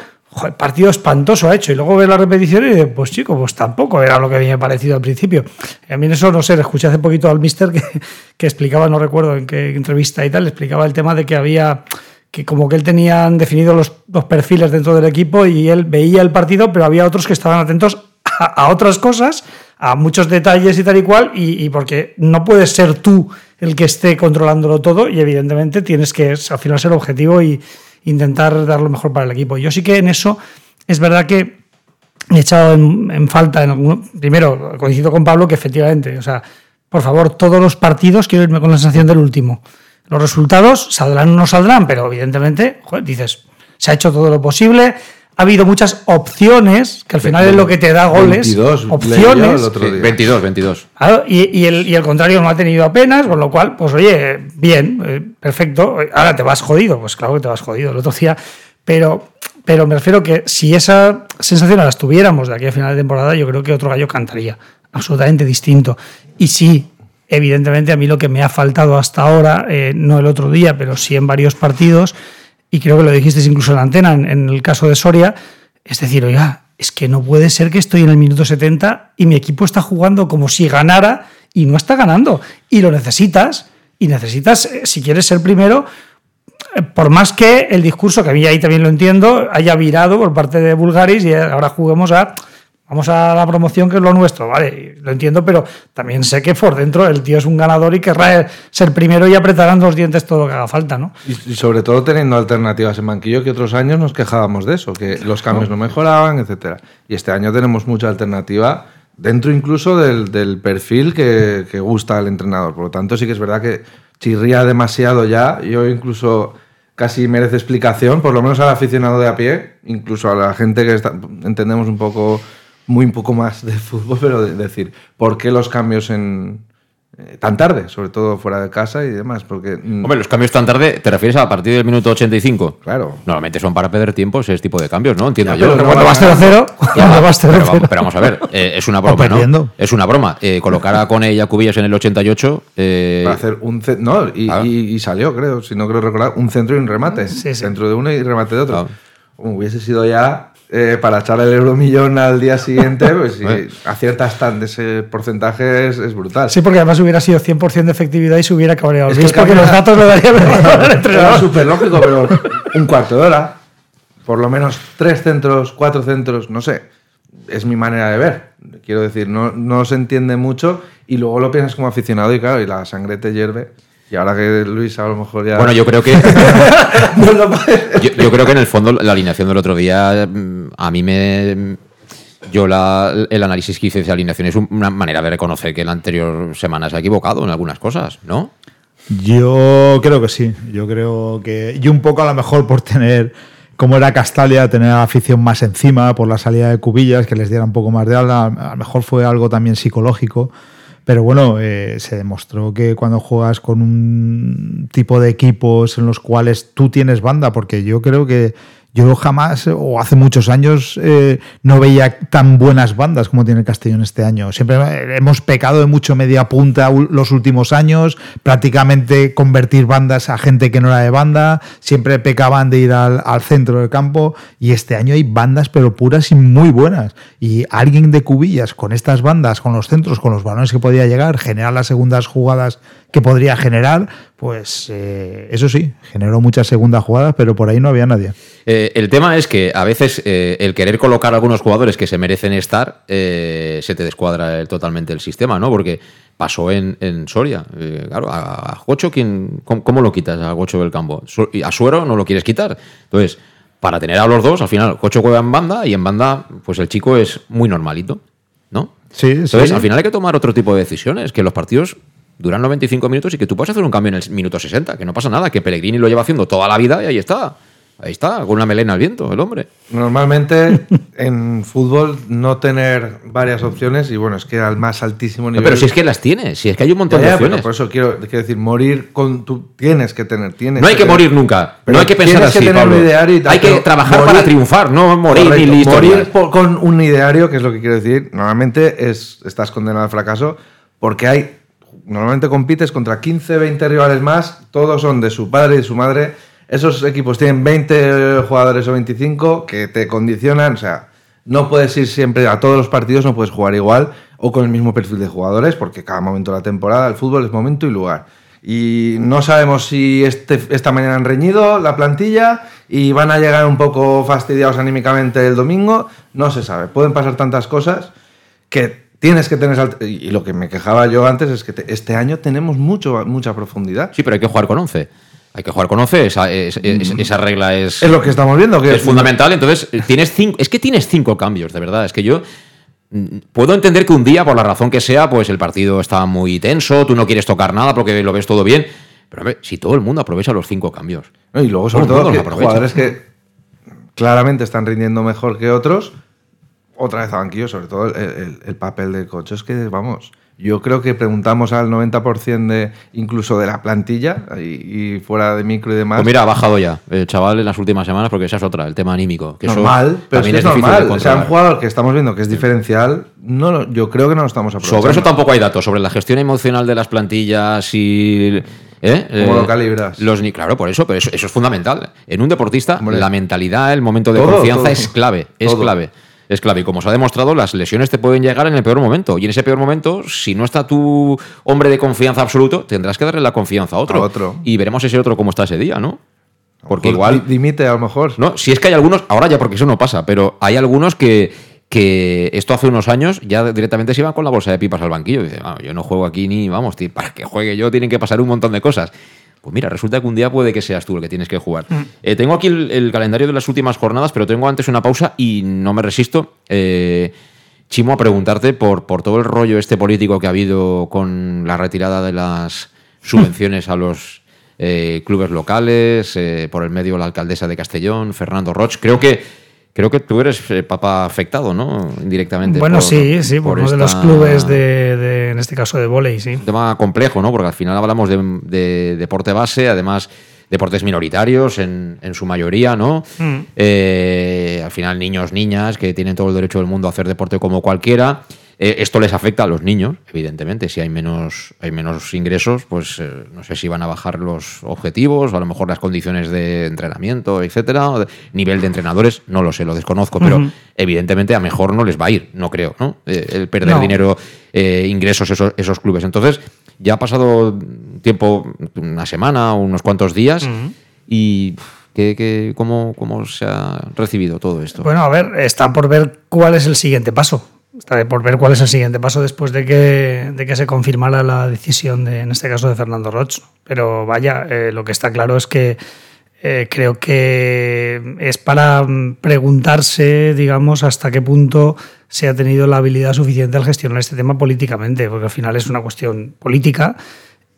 partido espantoso ha hecho. Y luego ves la repetición y pues chico, pues tampoco era lo que había parecido al principio. A mí eso, no sé, escuché hace poquito al mister que, que explicaba, no recuerdo en qué entrevista y tal, explicaba el tema de que había que como que él tenían definido los, los perfiles dentro del equipo y él veía el partido, pero había otros que estaban atentos a, a otras cosas, a muchos detalles y tal y cual, y, y porque no puedes ser tú el que esté controlándolo todo y evidentemente tienes que al final ser objetivo y intentar dar lo mejor para el equipo. Yo sí que en eso es verdad que he echado en, en falta, en alguno- primero coincido con Pablo que efectivamente, o sea, por favor, todos los partidos quiero irme con la sensación del último. Los resultados saldrán o no saldrán, pero evidentemente, dices, se ha hecho todo lo posible. Ha habido muchas opciones, que al final es lo que te da goles. 22 leí yo opciones. el otro día. 22, 22. Claro, y, y el, y el contrario no ha tenido apenas, con lo cual, pues oye, bien, eh, perfecto. Ahora te vas jodido, pues claro que te vas jodido el otro día. Pero, pero me refiero que si esa sensación la tuviéramos de aquí a final de temporada, yo creo que otro gallo cantaría. Absolutamente distinto. Y sí, evidentemente a mí lo que me ha faltado hasta ahora, eh, no el otro día, pero sí en varios partidos, y creo que lo dijiste incluso en la antena, en, en el caso de Soria, es decir, oiga, es que no puede ser que estoy en el minuto 70 y mi equipo está jugando como si ganara y no está ganando. Y lo necesitas, y necesitas, eh, si quieres ser primero, eh, por más que el discurso, que a mí ahí también lo entiendo, haya virado por parte de Bulgaris y ahora juguemos a... Vamos a la promoción que es lo nuestro, vale, lo entiendo, pero también sé que por dentro el tío es un ganador y querrá ser primero y apretarán los dientes todo lo que haga falta, ¿no? Y, y sobre todo teniendo alternativas en banquillo que otros años nos quejábamos de eso, que los cambios no mejoraban, etcétera. Y este año tenemos mucha alternativa dentro incluso del, del perfil que, que gusta al entrenador. Por lo tanto, sí que es verdad que chirría demasiado ya. Yo incluso casi merece explicación, por lo menos al aficionado de a pie, incluso a la gente que está- entendemos un poco, muy un poco más de fútbol, pero de decir, ¿por qué los cambios en eh, tan tarde, sobre todo fuera de casa y demás? Porque mm, Hombre, los cambios tan tarde, ¿te refieres a partir del minuto 85? Claro. Normalmente son para perder tiempo ese tipo de cambios, ¿no? Entiendo Ya, yo. pero cuando vas 0-0, cuando vas pero, 0-0. vamos, pero vamos a ver, eh, es una *laughs* broma. ¿no? Es una broma. Eh, colocar a Cone y a Cubillas en el 88... eh, para hacer un no y, y- y salió creo si no creo recordar un centro y un remate centro de uno y remate de otro Como hubiese sido ya eh, para echar el euromillón al día siguiente pues si *laughs* aciertas tan de ese porcentaje es, es brutal Sí, porque además hubiera sido 100% de efectividad y se hubiera cabreado. Es Es que porque cambia- los datos darían *laughs* mejor al entrenador. súper lógico, pero un cuarto de hora, por lo menos tres centros, cuatro centros, no sé. Es mi manera de ver. Quiero decir, no, no se entiende mucho y luego lo piensas como aficionado y claro, y la sangre te hierve. Y ahora que Luis a lo mejor ya... Bueno, yo creo que. *laughs* *laughs* Yo, yo creo que en el fondo la alineación del otro día mm, a mí me. Yo la- el análisis que hice de esa alineación es una manera de reconocer que la anterior semana se ha equivocado en algunas cosas, ¿no? Yo creo que sí. Yo creo que. Y un poco a lo mejor por tener. Como era Castalia, tener a la afición más encima por la salida de Cubillas, que les diera un poco más de ala. A lo mejor fue algo también psicológico. Pero bueno, eh, se demostró que cuando juegas con un tipo de equipos en los cuales tú tienes banda, porque yo creo que yo jamás, o hace muchos años, eh, no veía tan buenas bandas como tiene el Castellón este año. Siempre hemos pecado de mucho media punta los últimos años, prácticamente convertir bandas a gente que no era de banda, siempre pecaban de ir al, al centro del campo, y este año hay bandas pero puras y muy buenas. Y alguien de cubillas con estas bandas, con los centros, con los balones que podía llegar, generar las segundas jugadas que podría generar, pues eh, eso sí, generó muchas segundas jugadas, pero por ahí no había nadie. Eh, el tema es que a veces eh, el querer colocar a algunos jugadores que se merecen estar se te descuadra totalmente el sistema, ¿no? Porque pasó en, en Soria. Claro, a, a Gocho, ¿quién, cómo, cómo lo quitas a Gocho del campo? A Suero no lo quieres quitar. Entonces, para tener a los dos, al final Gocho juega en banda y en banda, pues el chico es muy normalito, ¿no? Sí, Entonces, sí. al final hay que tomar otro tipo de decisiones, que los partidos duran 95 minutos y que tú puedes hacer un cambio en el minuto 60, que no pasa nada, que Pellegrini lo lleva haciendo toda la vida y ahí está. Ahí está, con una melena al viento, el hombre. Normalmente *laughs* en fútbol no tener varias opciones y bueno, es que al más altísimo nivel... pero si es que las tienes, si es que hay un montón Ya, de pero opciones. por eso quiero, quiero decir, morir con tú tienes que tener, tienes No hay que morir nunca. Pero no hay que pensar tienes así, que tener Pablo. un ideario y tal, Hay que trabajar morir- para triunfar, no morir Correcto, ni. Morir por- con un ideario, que es lo que quiero decir, normalmente es, estás condenado al fracaso porque hay, normalmente compites contra 15, 20 rivales más, todos son de su padre y de su madre. Esos equipos tienen 20 jugadores o 25 que te condicionan, o sea, no puedes ir siempre a todos los partidos, no puedes jugar igual o con el mismo perfil de jugadores porque cada momento de la temporada, el fútbol es momento y lugar. Y no sabemos si este, esta mañana han reñido la plantilla y van a llegar un poco fastidiados anímicamente el domingo. No se sabe. Pueden pasar tantas cosas que tienes que tener... alt- Y lo que me quejaba yo antes es que te- este año tenemos mucho, mucha profundidad. Sí, pero hay que jugar con 11. Hay que jugar con 11, esa, es- es- esa regla es... Es lo que estamos viendo. Que es fundamental. Entonces, tienes cinco, es que tienes cinco cambios, de verdad. Es que yo mm, puedo entender que un día, por la razón que sea, pues el partido está muy tenso, tú no quieres tocar nada porque lo ves todo bien. Pero hombre, si todo el mundo aprovecha los cinco cambios. Y luego, sobre Todo todo, que jugadores que claramente están rindiendo mejor que otros, otra vez a banquillo, sobre todo el, el- el papel del coche. Es que, vamos, yo creo que preguntamos al 90% de incluso de la plantilla y, y fuera de micro y demás. Pues mira, ha bajado ya el chaval en las últimas semanas porque esa es otra, el tema anímico. Que eso normal, pero es que es, normal. O sea, un jugador que estamos viendo que es diferencial, no, yo creo que no lo estamos aprovechando. Sobre eso tampoco hay datos, sobre la gestión emocional de las plantillas y... ¿eh? ¿Cómo Eh, lo calibras? Los, claro, por eso, pero eso, eso es fundamental. En un deportista, la mentalidad, el momento de Todo, confianza todo. es clave, es Todo. clave. Es clave. Y como se ha demostrado, las lesiones te pueden llegar en el peor momento. Y en ese peor momento, si no está tu hombre de confianza absoluto, tendrás que darle la confianza a otro. A otro. Y veremos ese otro cómo está ese día, ¿no? Porque igual... di- Dimite a lo mejor. No, si es que hay algunos, ahora ya porque eso no pasa, pero hay algunos que, que esto hace unos años ya directamente se iban con la bolsa de pipas al banquillo. Dice, "Ah, yo no juego aquí ni, vamos, tío, para que juegue yo tienen que pasar un montón de cosas. Pues mira, resulta que un día puede que seas tú el que tienes que jugar. Mm. Eh, tengo aquí el, el calendario de las últimas jornadas, pero tengo antes una pausa y no me resisto, eh, Chimo, a preguntarte por, por todo el rollo este político que ha habido con la retirada de las *laughs* subvenciones a los eh, clubes locales, por el medio la alcaldesa de Castellón, Fernando Roch. Creo que creo que tú eres papá afectado, ¿no? Indirectamente. Bueno, por- sí, sí, por, uno de los clubes de, de- en este caso de volei, sí. un tema complejo, ¿no? Porque al final hablamos de, de deporte base, además deportes minoritarios en, en su mayoría, ¿no? Mm. Eh, al final niños, niñas que tienen todo el derecho del mundo a hacer deporte como cualquiera. Eh, esto les afecta a los niños, evidentemente. Si hay menos, hay menos ingresos, pues eh, no sé si van a bajar los objetivos, o a lo mejor las condiciones de entrenamiento, etcétera, o de- nivel de entrenadores, no lo sé, lo desconozco, pero evidentemente a mejor no les va a ir, no creo, ¿no? Eh, el perder No. dinero, ingresos esos, esos clubes. Entonces, ya ha pasado tiempo, una semana, unos cuantos días, y ¿qué, qué- cómo, ¿cómo se ha recibido todo esto? Bueno, a ver, está por ver cuál es el siguiente paso. Está por ver cuál es el siguiente paso después de que, de que se confirmara la decisión, de, en este caso, de Fernando Roch. Pero vaya, eh, lo que está claro es que eh, creo que es para mm, preguntarse, digamos, hasta qué punto se ha tenido la habilidad suficiente al gestionar este tema políticamente, porque al final es una cuestión política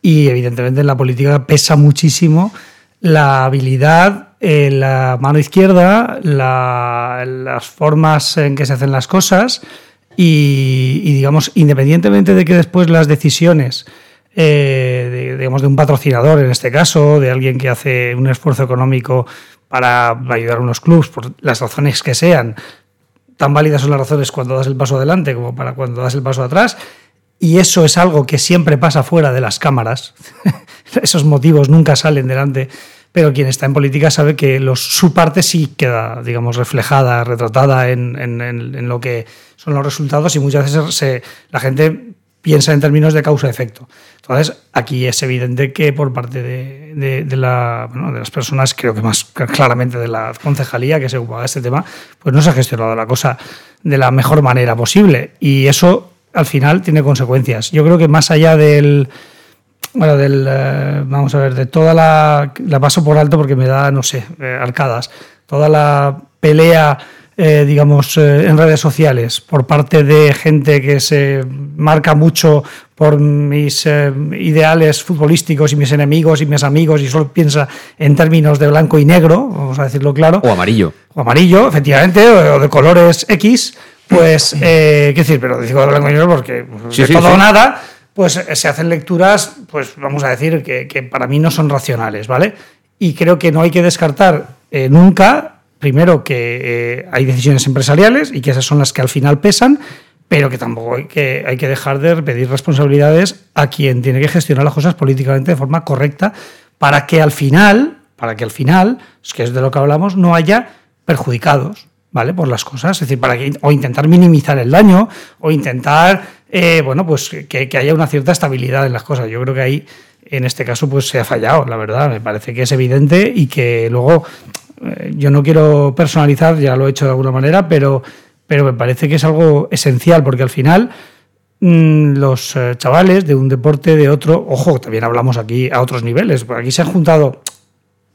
y evidentemente en la política pesa muchísimo la habilidad, eh, la mano izquierda, la- las formas en que se hacen las cosas y, digamos, independientemente de que después las decisiones, eh, de, digamos, de un patrocinador en este caso, de alguien que hace un esfuerzo económico para ayudar a unos clubs, por las razones que sean, tan válidas son las razones cuando das el paso adelante como para cuando das el paso atrás. Y eso es algo que siempre pasa fuera de las cámaras. *laughs* Esos motivos nunca salen delante. Pero quien está en política sabe que los, su parte sí queda, digamos, reflejada, retratada en, en- lo que son los resultados y muchas veces la gente piensa en términos de causa-efecto. Entonces, aquí es evidente que por parte de, de- la, de las personas, creo que más claramente de la concejalía que se ocupaba de este tema, pues no se ha gestionado la cosa de la mejor manera posible. Y eso, al final, tiene consecuencias. Yo creo que más allá del, bueno, del, eh, vamos a ver, de toda la, la paso por alto porque me da, no sé, eh, arcadas, toda la pelea, eh, digamos, eh, en redes sociales por parte de gente que se marca mucho por mis eh, ideales futbolísticos y mis enemigos y mis amigos y solo piensa en términos de blanco y negro, vamos a decirlo claro. o amarillo. O amarillo, efectivamente, o de colores X, pues, eh, qué decir, pero digo de blanco y negro porque Sí, de sí, todo sí. nada, pues eh, se hacen lecturas, pues vamos a decir que, que para mí no son racionales, ¿vale? Y creo que no hay que descartar eh, nunca, primero, que eh, hay decisiones empresariales y que esas son las que al final pesan, pero que tampoco hay que, hay que dejar de pedir responsabilidades a quien tiene que gestionar las cosas políticamente de forma correcta para que al final, para que al final, es que es de lo que hablamos, no haya perjudicados, ¿vale? Por las cosas, es decir, para que, o intentar minimizar el daño, o intentar, eh, bueno, pues que, haya una cierta estabilidad en las cosas. Yo creo que ahí, en este caso, pues se ha fallado, la verdad, me parece que es evidente y que luego, eh, yo no quiero personalizar, ya lo he hecho de alguna manera, pero, pero me parece que es algo esencial, porque al final mm, los eh, chavales de un deporte, de otro, ojo, también hablamos aquí a otros niveles, aquí se han juntado,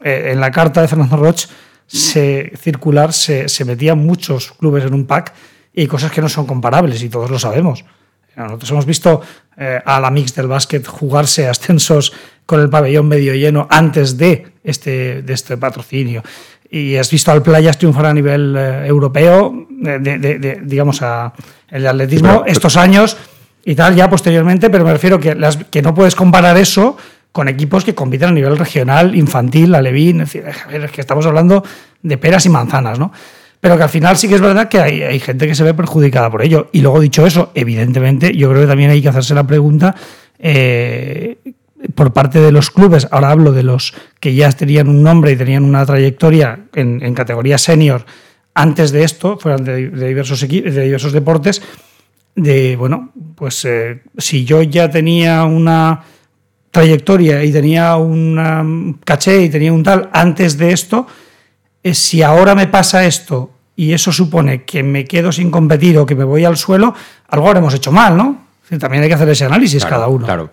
en la carta de Fernando Roch, se, circular, se, se metían muchos clubes en un pack y cosas que no son comparables y todos lo sabemos. Nosotros hemos visto eh, a la mix del básquet jugarse ascensos con el pabellón medio lleno antes de este, de este patrocinio. Y has visto al Playas triunfar a nivel eh, europeo, de, de- digamos, a el atletismo, estos años y tal, ya posteriormente, pero me refiero que, las, que no puedes comparar eso con equipos que compiten a nivel regional, infantil, alevín, es decir, a ver, es que estamos hablando de peras y manzanas, ¿no? Pero que al final sí que es verdad que hay, hay gente que se ve perjudicada por ello. Y luego, dicho eso, evidentemente, yo creo que también hay que hacerse la pregunta eh, por parte de los clubes, ahora hablo de los que ya tenían un nombre y tenían una trayectoria en, categoría senior antes de esto, fueran de, diversos, de diversos deportes, de, bueno, pues eh, si yo ya tenía una trayectoria y tenía un caché y tenía un tal antes de esto, eh, si ahora me pasa esto y eso supone que me quedo sin competir o que me voy al suelo, algo habremos hecho mal, ¿no? También hay que hacer ese análisis Claro, cada uno. Claro.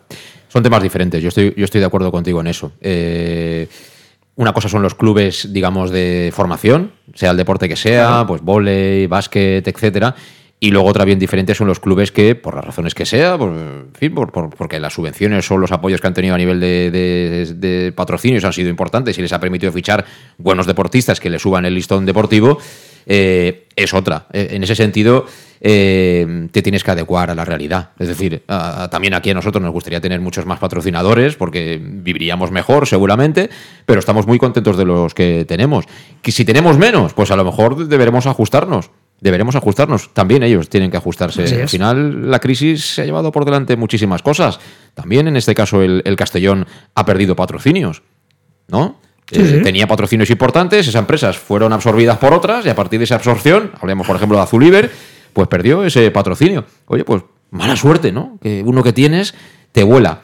Son temas diferentes. Yo estoy, yo estoy de acuerdo contigo en eso. Eh, una cosa son los clubes, digamos, de formación, sea el deporte que sea, pues volei, básquet, etcétera. Y luego otra bien diferente son los clubes que, por las razones que sea, por, fin, por- por- porque las subvenciones o los apoyos que han tenido a nivel de, de- patrocinios han sido importantes y les ha permitido fichar buenos deportistas que le suban el listón deportivo, eh, es otra. Eh, En ese sentido, eh, te tienes que adecuar a la realidad. Es decir, también aquí a nosotros nos gustaría tener muchos más patrocinadores porque viviríamos mejor seguramente, pero estamos muy contentos de los que tenemos. Que si tenemos menos, pues a lo mejor deberemos ajustarnos. Deberemos ajustarnos. También ellos tienen que ajustarse. Al final, la crisis se ha llevado por delante muchísimas cosas. También en este caso, el, el Castellón ha perdido patrocinios. ¿No? Sí, Eh. Tenía patrocinios importantes, esas empresas fueron absorbidas por otras y a partir de esa absorción, hablemos por ejemplo de Azuliver, pues perdió ese patrocinio. Oye, pues mala suerte, ¿no? Que uno que tienes te vuela.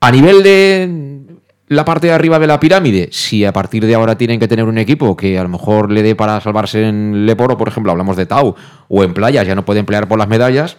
A nivel de la parte de arriba de la pirámide, si a partir de ahora tienen que tener un equipo que a lo mejor le dé para salvarse en Leporo, por ejemplo, hablamos de Tau, o en playas ya no pueden pelear por las medallas,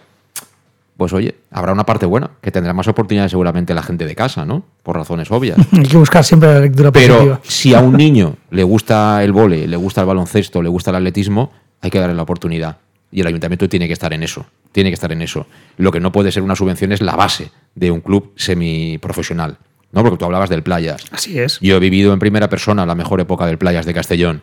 pues oye, habrá una parte buena, que tendrá más oportunidades seguramente la gente de casa, ¿no? Por razones obvias. *laughs* Hay que buscar siempre la lectura Pero positiva. si a un *laughs* niño le gusta el vole, le gusta el baloncesto, le gusta el atletismo, hay que darle la oportunidad. Y el ayuntamiento tiene que estar en eso. Tiene que estar en eso. Lo que no puede ser una subvención es la base de un club semiprofesional. ¿No? Porque tú hablabas del Playas. Así es. Yo he vivido en primera persona la mejor época del Playas de Castellón.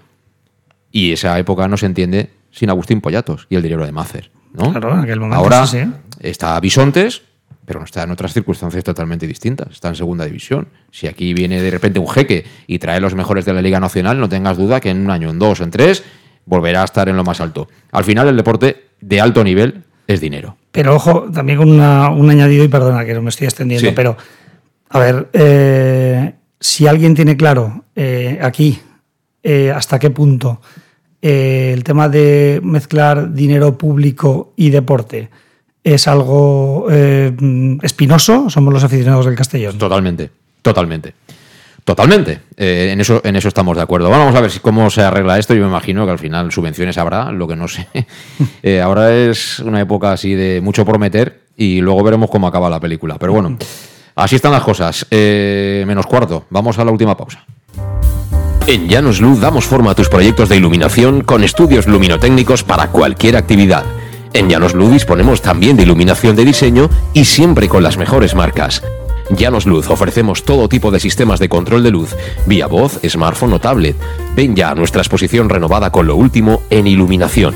Y esa época no se entiende sin Agustín Pollatos y el dinero de Mácer. ¿no? Claro, en aquel momento Ahora sí, sí. está Bisontes, pero no está en otras circunstancias totalmente distintas. Está en segunda división. Si aquí viene de repente un jeque y trae los mejores de la Liga Nacional, no tengas duda que en un año, en dos, en tres, volverá a estar en lo más alto. Al final, el deporte de alto nivel es dinero. Pero ojo, también con una- un añadido, y perdona que no me estoy extendiendo, Sí. pero a ver, eh, si alguien tiene claro eh, aquí eh, hasta qué punto eh, el tema de mezclar dinero público y deporte es algo eh, espinoso, somos los aficionados del Castellón. Totalmente, totalmente. Totalmente. Eh, en, eso, en eso estamos de acuerdo. Bueno, vamos a ver si, cómo se arregla esto. Yo me imagino que al final subvenciones habrá, lo que no sé. *laughs* Eh, ahora es una época así de mucho prometer y luego veremos cómo acaba la película. Pero bueno, así están las cosas. Eh, menos cuarto. Vamos a la última pausa. En Llanos Luz damos forma a tus proyectos de iluminación con estudios luminotécnicos para cualquier actividad. En Llanos Luz disponemos también de iluminación de diseño y siempre con las mejores marcas. Llanos Luz ofrecemos todo tipo de sistemas de control de luz, vía voz, smartphone o tablet. Ven ya a nuestra exposición renovada con lo último en iluminación.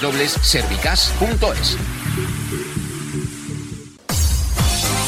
www.servicas.es.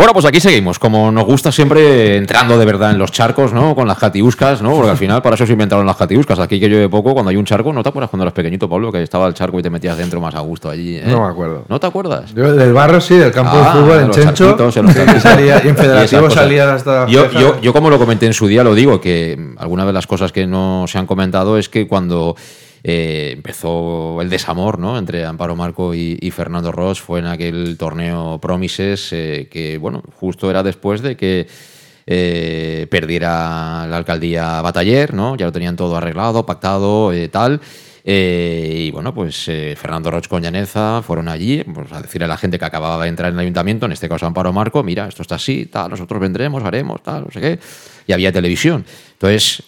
Bueno, pues aquí seguimos, como nos gusta siempre entrando de verdad en los charcos, ¿no? Con las catiuscas, ¿no? Porque al *laughs* final para eso se inventaron las catiuscas. Aquí que llueve poco, cuando hay un charco, ¿no te acuerdas cuando eras pequeñito, Pablo? Que estaba el charco y te metías dentro más a gusto allí. ¿eh? No me acuerdo. ¿No te acuerdas? Yo del barro sí, del campo Ah, de fútbol en Chencho. y salía- y en Y Federativo cosas. salía hasta. Yo, yo, yo, como lo comenté en su día, lo digo, que alguna de las cosas que no se han comentado es que cuando eh, empezó el desamor ¿no? entre Amparo Marco y, Fernando Ross fue en aquel torneo Promises, eh, que bueno, justo era después de que eh, perdiera la alcaldía Bataller, ¿no? Ya lo tenían todo arreglado, pactado, tal. Y bueno, pues Fernando Roch con Llaneza fueron allí pues, a decirle a la gente que acababa de entrar en el ayuntamiento, en este caso Amparo Marco, mira, esto está así, tal, nosotros vendremos, haremos, tal, no sé qué. Y había televisión. Entonces,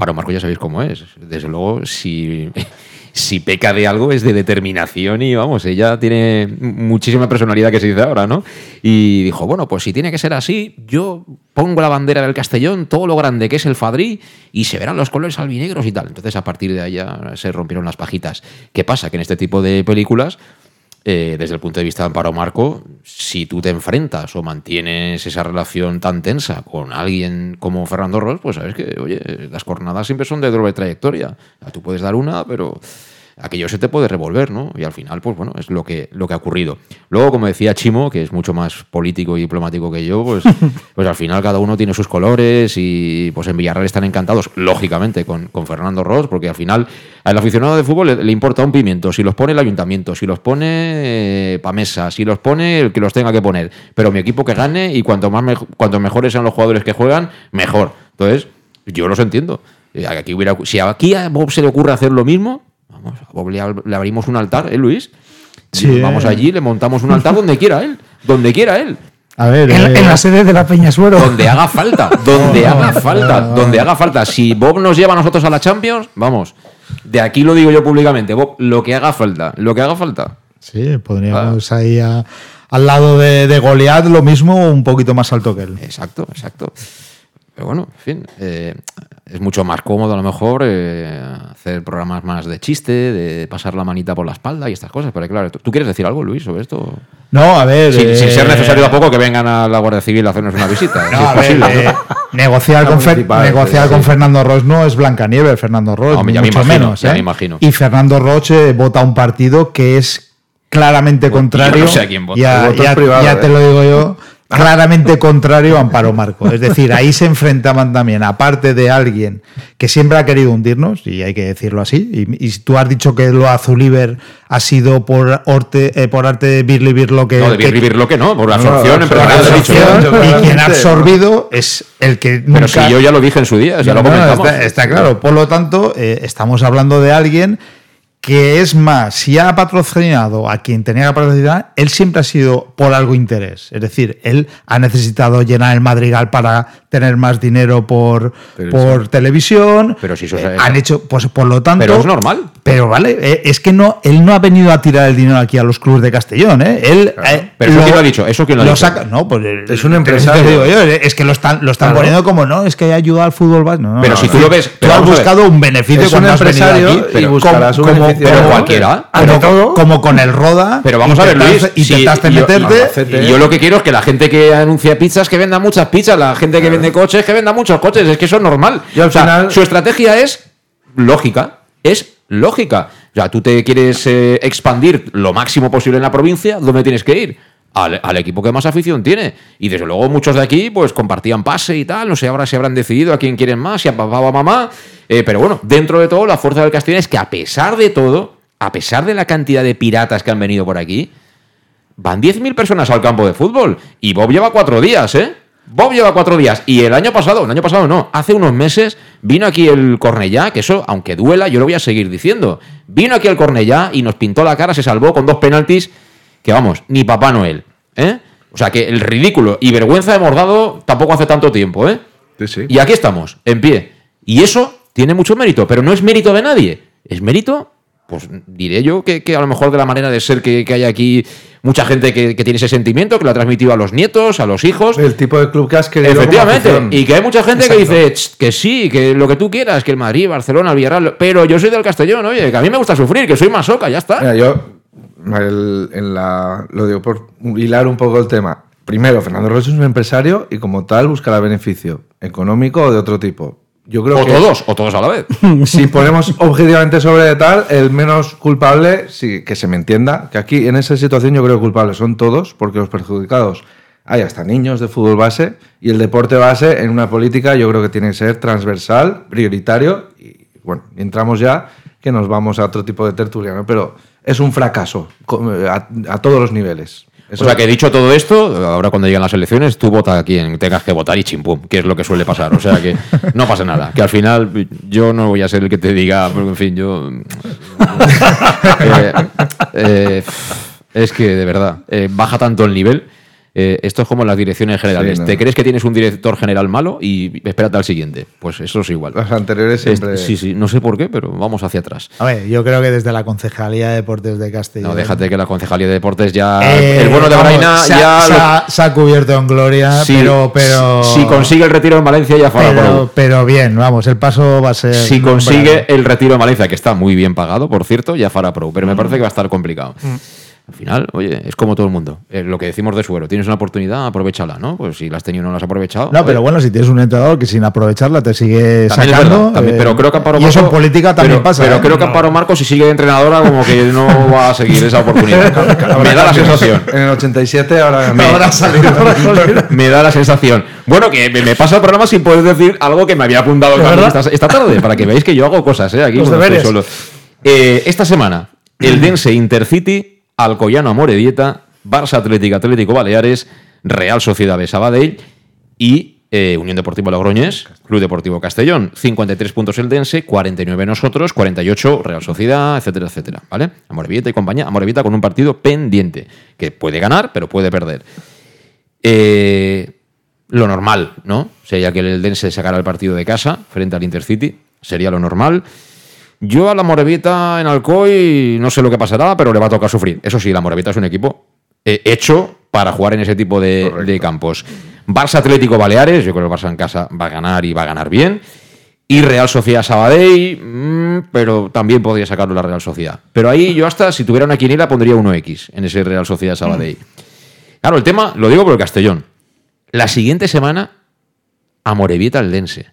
Amparo Marco ya sabéis cómo es. Desde luego, si, *laughs* si peca de algo es de determinación y vamos, ella tiene muchísima personalidad que se dice ahora, ¿no? Y dijo, bueno, pues si tiene que ser así, yo pongo la bandera del Castellón, todo lo grande que es el Fadrí, y se verán los colores albinegros y tal. Entonces, a partir de ya se rompieron las pajitas. ¿Qué pasa? Que en este tipo de películas eh, desde el punto de vista de Amparo Marco, si tú te enfrentas o mantienes esa relación tan tensa con alguien como Fernando Ross, pues sabes que, oye, las jornadas siempre son de doble trayectoria. Tú puedes dar una, pero aquello se te puede revolver, ¿no? Y al final, pues bueno, es lo que, lo que ha ocurrido. Luego, como decía Chimo, que es mucho más político y diplomático que yo, pues, *laughs* pues al final cada uno tiene sus colores y pues en Villarreal están encantados, lógicamente, con, con Fernando Ross, porque al final al aficionado de fútbol le, le importa un pimiento, si los pone el ayuntamiento, si los pone eh, Pamesa, si los pone el que los tenga que poner, pero mi equipo que gane y cuanto más mej- cuanto mejores sean los jugadores que juegan, mejor. Entonces, yo los entiendo. Eh, Aquí hubiera, si aquí a Bob se le ocurre hacer lo mismo, vamos, a Bob le, ab- le abrimos un altar, ¿eh, Luis? Sí, Y vamos allí, le montamos un altar donde quiera él, donde quiera él. A ver, En, eh, en la sede de la Peñasuero. Donde haga falta, donde *laughs* haga falta, donde haga falta. Si Bob nos lleva a nosotros a la Champions, vamos. De aquí lo digo yo públicamente, Bob, lo que haga falta, lo que haga falta. sí, podríamos ahí a- al lado de, de Goliat lo mismo, un poquito más alto que él. Exacto, exacto. Pero bueno, en fin, eh, es mucho más cómodo a lo mejor eh, hacer programas más de chiste, de pasar la manita por la espalda y estas cosas. Pero claro, ¿tú, tú quieres decir algo, Luis, sobre esto? No, a ver. Sin, sin eh, ser necesario tampoco que vengan a la Guardia Civil a hacernos una visita. *laughs* si No, es a ver, posible. eh, ¿no? negociar con, Fer- negociar sí, con. Fernando Roche no es Blancanieves, Fernando Roche, No, ya me mucho imagino, menos. ya ¿eh? me imagino. Y Fernando Roche vota un partido que es claramente contrario. no sé a quién vota. Ya, ya- privado, ya ¿eh? te lo digo yo. Claramente contrario a Amparo Marco. Es decir, ahí se enfrentaban también, aparte de alguien que siempre ha querido hundirnos, y hay que decirlo así, y, y tú has dicho que lo Azuliver ha sido por, orte, eh, por arte de Birli Birlo que, No, de Birli lo que no, por No, absorción no, por dicho. absorción, y quien ha absorbido es el que Pero nunca- si yo ya lo dije en su día, ya lo No, comentamos. está, está claro. Por lo tanto, eh, estamos hablando de alguien que es más, si ha patrocinado a quien tenía que patrocinar, él siempre ha sido por algo interés. Es decir, él ha necesitado llenar el madrigal para tener más dinero por Televisión. por televisión. Pero si eso Eh, es- han hecho, pues por lo tanto. Pero es normal. Pero vale, eh, es que no, él no ha venido a tirar el dinero aquí a los clubes de Castellón, ¿eh? Él, eh, Pero eso quién lo ha dicho, eso quién lo ha dicho. saca- no, pues eh, Es un empresario. digo yo, es que lo están, lo están Claro. poniendo como no, es que ha ayudado al fútbol base. No, no, Pero no, si no. tú lo ves- tú pero has buscado un beneficio Es un cuando has venido empresario aquí, y pero buscará como- beneficio. Pero Pero cualquiera. cualquiera. Como, Ante todo. como con el Roda. Pero vamos a ver, intentaste- Luis. si- Intentaste yo- meterte. Albacete. Y yo lo que quiero es que la gente que anuncia pizzas que venda muchas pizzas, la gente que vende coches que venda muchos coches. Es que eso es normal. O sea, final- su estrategia es lógica. Es lógica. O sea, tú te quieres eh, expandir lo máximo posible en la provincia, ¿dónde tienes que ir? Al, al equipo que más afición tiene. Y desde luego muchos de aquí pues compartían pase y tal. No sé ahora si habrán decidido a quién quieren más, si a papá o a mamá. Eh, pero bueno, dentro de todo, la fuerza del Castellón es que a pesar de todo, a pesar de la cantidad de piratas que han venido por aquí, Van 10.000 personas al campo de fútbol. Y Bob lleva cuatro días, ¿eh? Bob lleva cuatro días. Y el año pasado, el año pasado no, hace unos meses vino aquí el Cornellá, que eso, aunque duela, yo lo voy a seguir diciendo. Vino aquí el Cornellá y nos pintó la cara, se salvó con dos penaltis que, vamos, ni Papá Noel, ¿eh? O sea que el ridículo y vergüenza hemos dado tampoco hace tanto tiempo, ¿eh? Sí, sí. Y aquí estamos, en pie. Y eso tiene mucho mérito, pero no es mérito de nadie. Es mérito, pues diré yo que, que a lo mejor de la manera de ser que, que hay aquí mucha gente que, que tiene ese sentimiento, que lo ha transmitido a los nietos, a los hijos. El tipo de club que has querido. Efectivamente. Y que hay mucha gente Exacto. que dice "Ch, que sí, que lo que tú quieras, que el Madrid, Barcelona, el Villarreal. Pero yo soy del Castellón, oye, que a mí me gusta sufrir, que soy masoca, ya está. Mira, yo el- en la, lo digo por hilar un poco el tema. primero, Fernando Rosso es un empresario y como tal buscará beneficio económico o de otro tipo. Yo creo O que todos, o todos a la vez. *laughs* si ponemos objetivamente sobre tal, el menos culpable, sí, que se me entienda, que aquí en esa situación yo creo que culpables son todos, porque los perjudicados hay hasta niños de fútbol base y el deporte base en una política yo creo que tiene que ser transversal, prioritario y bueno, entramos ya que nos vamos a otro tipo de tertulia, ¿no? Pero es un fracaso co- a, a todos los niveles. Eso- O sea que dicho todo esto, ahora cuando llegan las elecciones, tú vota a quien tengas que votar y chimpum, que es lo que suele pasar. O sea que no pasa nada. Que al final yo no voy a ser el que te diga, porque en fin, yo. *laughs* Eh, eh, es que de verdad, eh, baja tanto el nivel. Eh, esto es como las direcciones generales. Sí, no. ¿Te crees que tienes un director general malo y espérate al siguiente? Pues eso es igual. Los anteriores siempre- Es- sí, sí, no sé por qué, pero vamos hacia atrás. A ver, yo creo que desde la Concejalía de Deportes de Castellón. No, déjate que la Concejalía de Deportes ya. Eh, el bueno de Braina se ya. se, lo- ha, se ha cubierto en gloria, Sí, pero, pero. Si consigue el retiro en Valencia, ya fará pero, pro. pero bien, vamos, el paso va a ser. Si consigue nombrado. el retiro en Valencia, que está muy bien pagado, por cierto, ya fará pro. Pero me parece que va a estar complicado. Al final, oye, es como todo el mundo. Eh, lo que decimos de suero. Tienes una oportunidad, aprovechala, ¿no? Pues si la has tenido no la has aprovechado. No, oye, pero bueno, si tienes un entrenador que sin aprovecharla te sigue También es sacando. verdad, también, eh, pero creo que Amparo Y eso en Marco- política también pero- pasa. Pero ¿eh? creo que Amparo Marcos, si sigue de entrenadora, como que no va a seguir esa oportunidad. *laughs* me da la sensación. En el 87 ahora Me, *laughs* me da la sensación. Bueno, que me, me pasa el programa sin poder decir algo que me había apuntado esta, esta tarde, para que veáis que yo hago cosas, ¿eh? Aquí Los deberes. solo. Eh, esta semana, el *clears throat* Dense Intercity, Alcoyano Amorebieta, Barça Atlético Atlético Baleares, Real Sociedad de Sabadell y eh, Unión Deportivo Logroñés, Club Deportivo Castellón. 53 puntos el Dense, 49 nosotros, 48 Real Sociedad, etcétera, etcétera. ¿Vale? Amorebieta y compañía. Amorebieta con un partido pendiente, que puede ganar, pero puede perder. Eh, lo normal, ¿no? Sería que el Dense sacara el partido de casa frente al Intercity. Sería lo normal. Yo a la Morevieta en Alcoy no sé lo que pasará, pero le va a tocar sufrir. Eso sí, la Morevieta es un equipo eh, hecho para jugar en ese tipo de, de campos. Barça Atlético Baleares, yo creo que el Barça en casa va a ganar y va a ganar bien. Y Real Sociedad Sabadell, mm, pero también podría sacarlo la Real Sociedad. Pero ahí yo hasta, si tuviera una quiniela, pondría 1X en ese Real Sociedad Sabadell. Claro, el tema, lo digo por el Castellón. La siguiente semana, Amorebieta al Dense.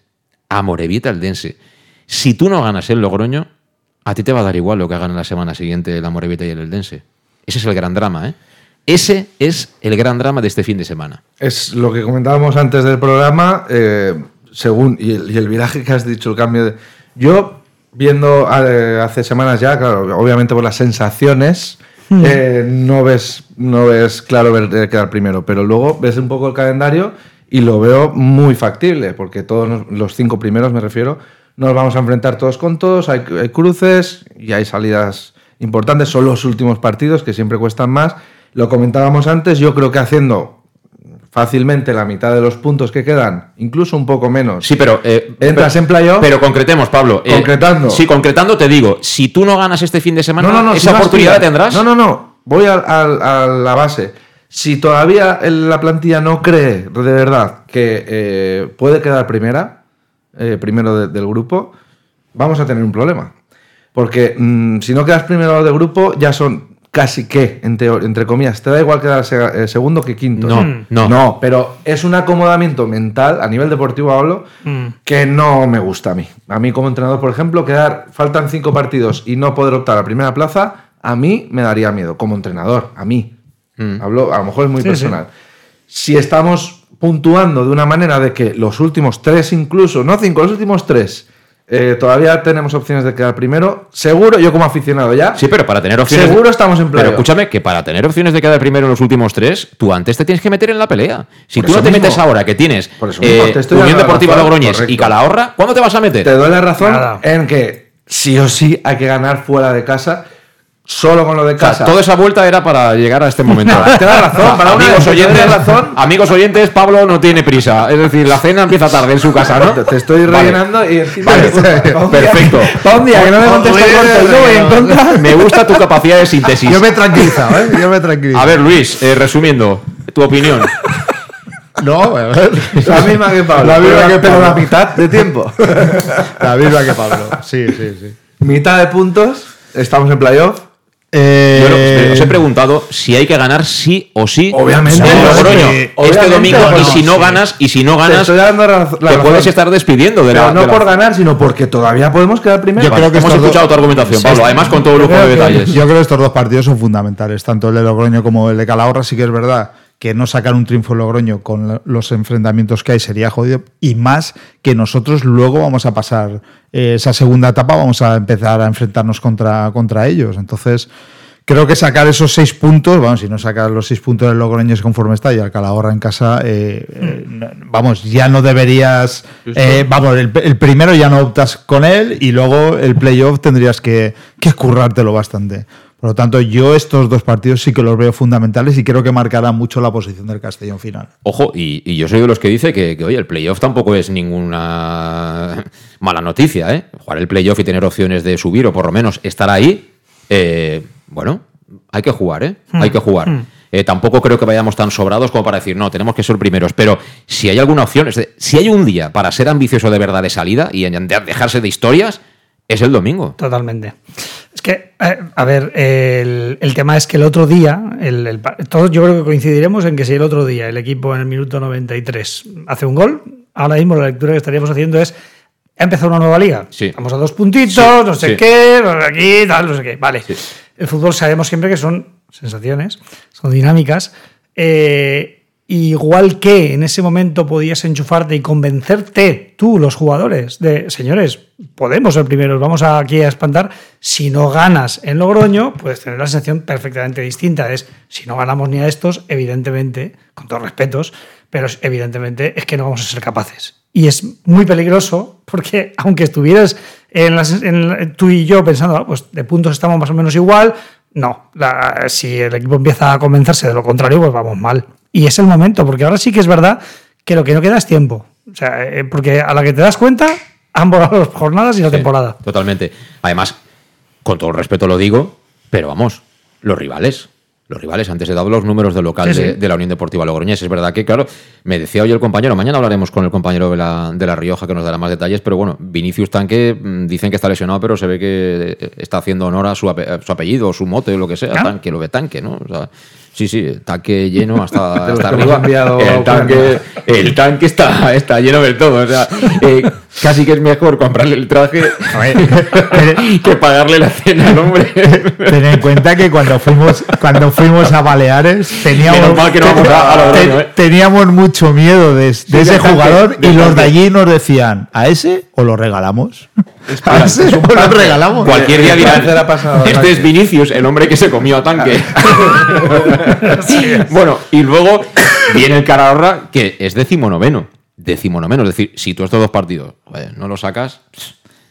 Amorebieta al Dense. Si tú no ganas el Logroño, a ti te va a dar igual lo que hagan la semana siguiente el Amorebieta y el Eldense. Ese es el gran drama, ¿eh? Ese es el gran drama de este fin de semana. Es lo que comentábamos antes del programa, eh, según y el, y el viraje que has dicho, el cambio de... Yo, viendo eh, hace semanas ya, claro, obviamente por las sensaciones, Hmm. eh, no, ves, no ves claro ver, quedar primero, pero luego ves un poco el calendario y lo veo muy factible, porque todos los cinco primeros, me refiero, nos vamos a enfrentar todos con todos, hay, hay cruces y hay salidas importantes, son los últimos partidos que siempre cuestan más. Lo comentábamos antes, yo creo que haciendo fácilmente la mitad de los puntos que quedan, incluso un poco menos. Sí, pero. eh, Entras pero- en playoff. Pero concretemos, Pablo. Eh, Concretando. Sí, concretando te digo, si tú no ganas este fin de semana, no, no, no, esa si oportunidad la tendrás. No, no, no. Voy a, a- a la base. Si todavía la plantilla no cree de verdad que eh, puede quedar primera, eh, primero de- del grupo, vamos a tener un problema. Porque mm, si no quedas primero del grupo, ya son casi que, en teo- entre comillas, te da igual quedar eh, segundo que quinto. No, ¿eh? no. No, pero es un acomodamiento mental, a nivel deportivo hablo, Mm. que no me gusta a mí. A mí como entrenador, por ejemplo, quedar, faltan cinco partidos y no poder optar a la primera plaza, a mí me daría miedo, como entrenador, a mí. Mm. Hablo, a lo mejor es muy Sí, personal. Si estamos puntuando de una manera de que los últimos tres incluso, no cinco, los últimos tres, eh, todavía tenemos opciones de quedar primero, seguro, yo como aficionado ya, Sí, pero para tener opciones. seguro estamos en Pero playoff. escúchame, que para tener opciones de quedar primero en los últimos tres, tú antes te tienes que meter en la pelea. Si Por tú no te mismo. metes ahora que tienes Por eso mismo, eh, te estoy Unión Deportiva Logroñés y. Calahorra, ¿cuándo te vas a meter? Te doy la razón Nada. en que sí o sí hay que ganar fuera de casa, solo con lo de O sea, casa. toda esa vuelta era para llegar a este momento. *laughs* Tienes razón, para amigos oyentes, razón. amigos oyentes, Pablo no tiene prisa. Es decir, la cena empieza tarde en su casa, ¿no? Te, estoy Vale. rellenando y encima Vale, *laughs* perfecto. pa' un día que no me corto gusta tu capacidad de síntesis. Yo me he tranquilizado, ¿eh? Yo me he tranquilizado. A ver, Luis, eh, resumiendo, tu opinión. No, a ver. La misma que Pablo. La misma que Pablo. la mitad de tiempo. *laughs* La misma que Pablo. Sí, sí, sí. mitad de puntos, estamos en playoff. Eh, Yo lo- os he preguntado si hay que ganar sí o sí. Obviamente. en No, Logroño. sí, este obviamente, domingo. no, y si no sí. ganas, y si no Te ganas, estoy dando la raz- la te puedes razón. estar despidiendo de Pero la. no de la- por ganar, sino porque todavía podemos quedar primero. Yo creo que hemos escuchado dos- tu argumentación, Sí, Pablo. Además, con todo lujo de detalles. Yo creo que estos dos partidos son fundamentales, tanto el de Logroño como el de Calahorra. Sí que es verdad que no sacar un triunfo en Logroño con los enfrentamientos que hay sería jodido. Y más que nosotros luego vamos a pasar eh, esa segunda etapa, vamos a empezar a enfrentarnos contra, contra ellos. Entonces. Creo que sacar esos seis puntos, vamos, si no sacar los seis puntos del Logroño es conforme está y al Calahorra en casa, eh, eh, vamos, ya no deberías, eh, vamos, el, el primero ya no optas con él y luego el playoff tendrías que, que currártelo bastante. Por lo tanto, yo estos dos partidos sí que los veo fundamentales y creo que marcarán mucho la posición del Castellón final. Ojo, y, y yo soy de los que dice que, que, oye, el playoff tampoco es ninguna *laughs* mala noticia, ¿eh? Jugar el playoff y tener opciones de subir o por lo menos estar ahí, eh, bueno, hay que jugar, ¿eh? Hmm. Hay que jugar. Hmm. Eh, tampoco creo que vayamos tan sobrados como para decir, no, tenemos que ser primeros. Pero si hay alguna opción, es de- si hay un día para ser ambicioso de verdad de salida y dejarse de historias, es el domingo. Totalmente. Es que, eh, a ver, el, el tema es que el otro día, el, el todos yo creo que coincidiremos en que si el otro día el equipo en el minuto 93 hace un gol, ahora mismo la lectura que estaríamos haciendo es, ha empezado una nueva liga. Sí. Vamos a dos puntitos, Sí, no sé sí. qué, aquí, tal, no sé qué. Vale. El fútbol sabemos siempre que son sensaciones, son dinámicas. eh, igual que en ese momento podías enchufarte y convencerte tú, los jugadores, de señores, podemos ser primeros, vamos aquí a espantar. Si no ganas en Logroño, puedes tener la sensación perfectamente distinta. Es si no ganamos ni a estos, evidentemente, con todos respetos, pero evidentemente es que no vamos a ser capaces. Y es muy peligroso porque *laughs* aunque estuvieras en las- en tú y yo pensando, "Ah, pues de puntos estamos más o menos igual, no. La- si el equipo empieza a convencerse de lo contrario, pues vamos mal. Y es el momento, porque ahora sí que es verdad que lo que no queda es tiempo. O sea, eh, porque a la que te das cuenta, han volado las jornadas y la temporada. Totalmente. Además, con todo el respeto lo digo, pero vamos, los rivales. Los rivales, antes he dado los números del local Sí, de, sí. de la Unión Deportiva Logroñés. Es verdad que, claro, me decía hoy el compañero, mañana hablaremos con el compañero de la, de la Rioja que nos dará más detalles, pero bueno, Vinicius Tanque mm, dicen que está lesionado, pero se ve que eh, está haciendo honor a su, ape- a su apellido, su mote o lo que sea. ¿Ah? Tanque, lo ve Tanque, ¿no? O sea, sí, sí, tanque lleno hasta, *laughs* hasta arriba. El tanque, Ucrania. el tanque está, está lleno del todo. O sea, eh, casi que es mejor comprarle el traje *laughs* que pagarle la cena al hombre. Ten en cuenta que cuando fuimos, cuando fuimos a Baleares teníamos, no vamos a- a ¿eh? teníamos mucho miedo de, de Sí, ese jugador y los de allí nos decían, ¿a ese o lo regalamos? ¿A ese o lo regalamos? Cualquier día dirán, este tanque". es Vinicius, el hombre que se comió a tanque. *laughs* *laughs* bueno, y luego viene el Calahorra, que es decimonoveno. Decimonoveno, es decir, si tú estos dos partidos no lo sacas...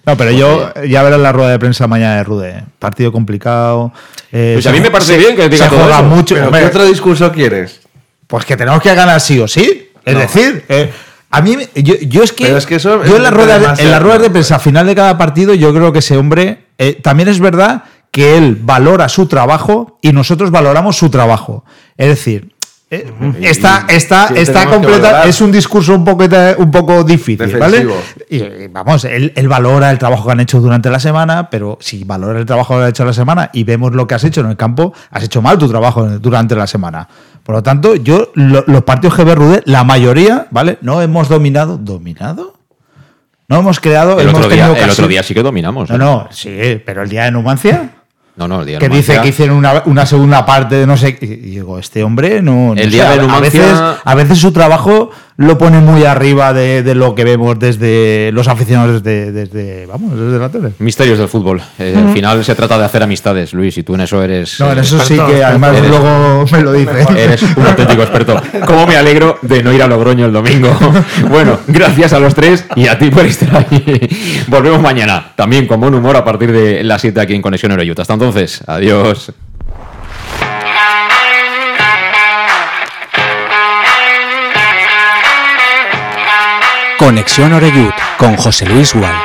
No, pero yo ya veré la rueda de prensa mañana de Rude. Partido complicado. eh, Pues a mí me parece se- bien que diga se todo juega eso. mucho. ¿Pero Hombre, qué otro discurso quieres? Pues que tenemos que ganar sí o sí. Es No. decir, eh, a mí, me- yo, yo es que. Pero es que eso yo en las es ruedas, de- demasiado. en las ruedas de prensa, al final de cada partido, yo creo que ese hombre. eh, también es verdad que él valora su trabajo y nosotros valoramos su trabajo. Es decir. eh, está está, sí, está completa. Es un discurso un poco, un poco difícil, ¿vale? Defensivo. Y, y vamos, él, él valora el trabajo que han hecho durante la semana, pero si valora el trabajo que han hecho la semana y vemos lo que has hecho en el campo, has hecho mal tu trabajo durante la semana. Por lo tanto, yo, lo- los partidos que ve Rude, la mayoría, ¿vale? No hemos dominado. ¿Dominado? No hemos creado. El hemos otro, día, el otro día sí que dominamos. No, ¿eh? no, sí, pero el día de Numancia. No, no, el día de Que dice que hicieron una, una segunda parte de no sé. qué. Y digo, este hombre no. no El sé, día a- de a, Numancia- veces, a veces su trabajo lo pone muy arriba de, de lo que vemos desde los aficionados desde, desde vamos, desde la tele. Misterios del fútbol. Eh, Al final se trata de hacer amistades, Luis, y tú en eso eres. No, en eso sí que además Eres- luego me lo dice. *laughs* Eres un auténtico experto. ¿Cómo me alegro de no ir a Logroño el domingo? *laughs* Bueno, gracias a los tres y a ti por estar ahí. Volvemos mañana, también con buen humor a partir de las 7 aquí en Conexión Eureyuta. Hasta entonces, adiós. Conexión Oreyud con José Luis Gual.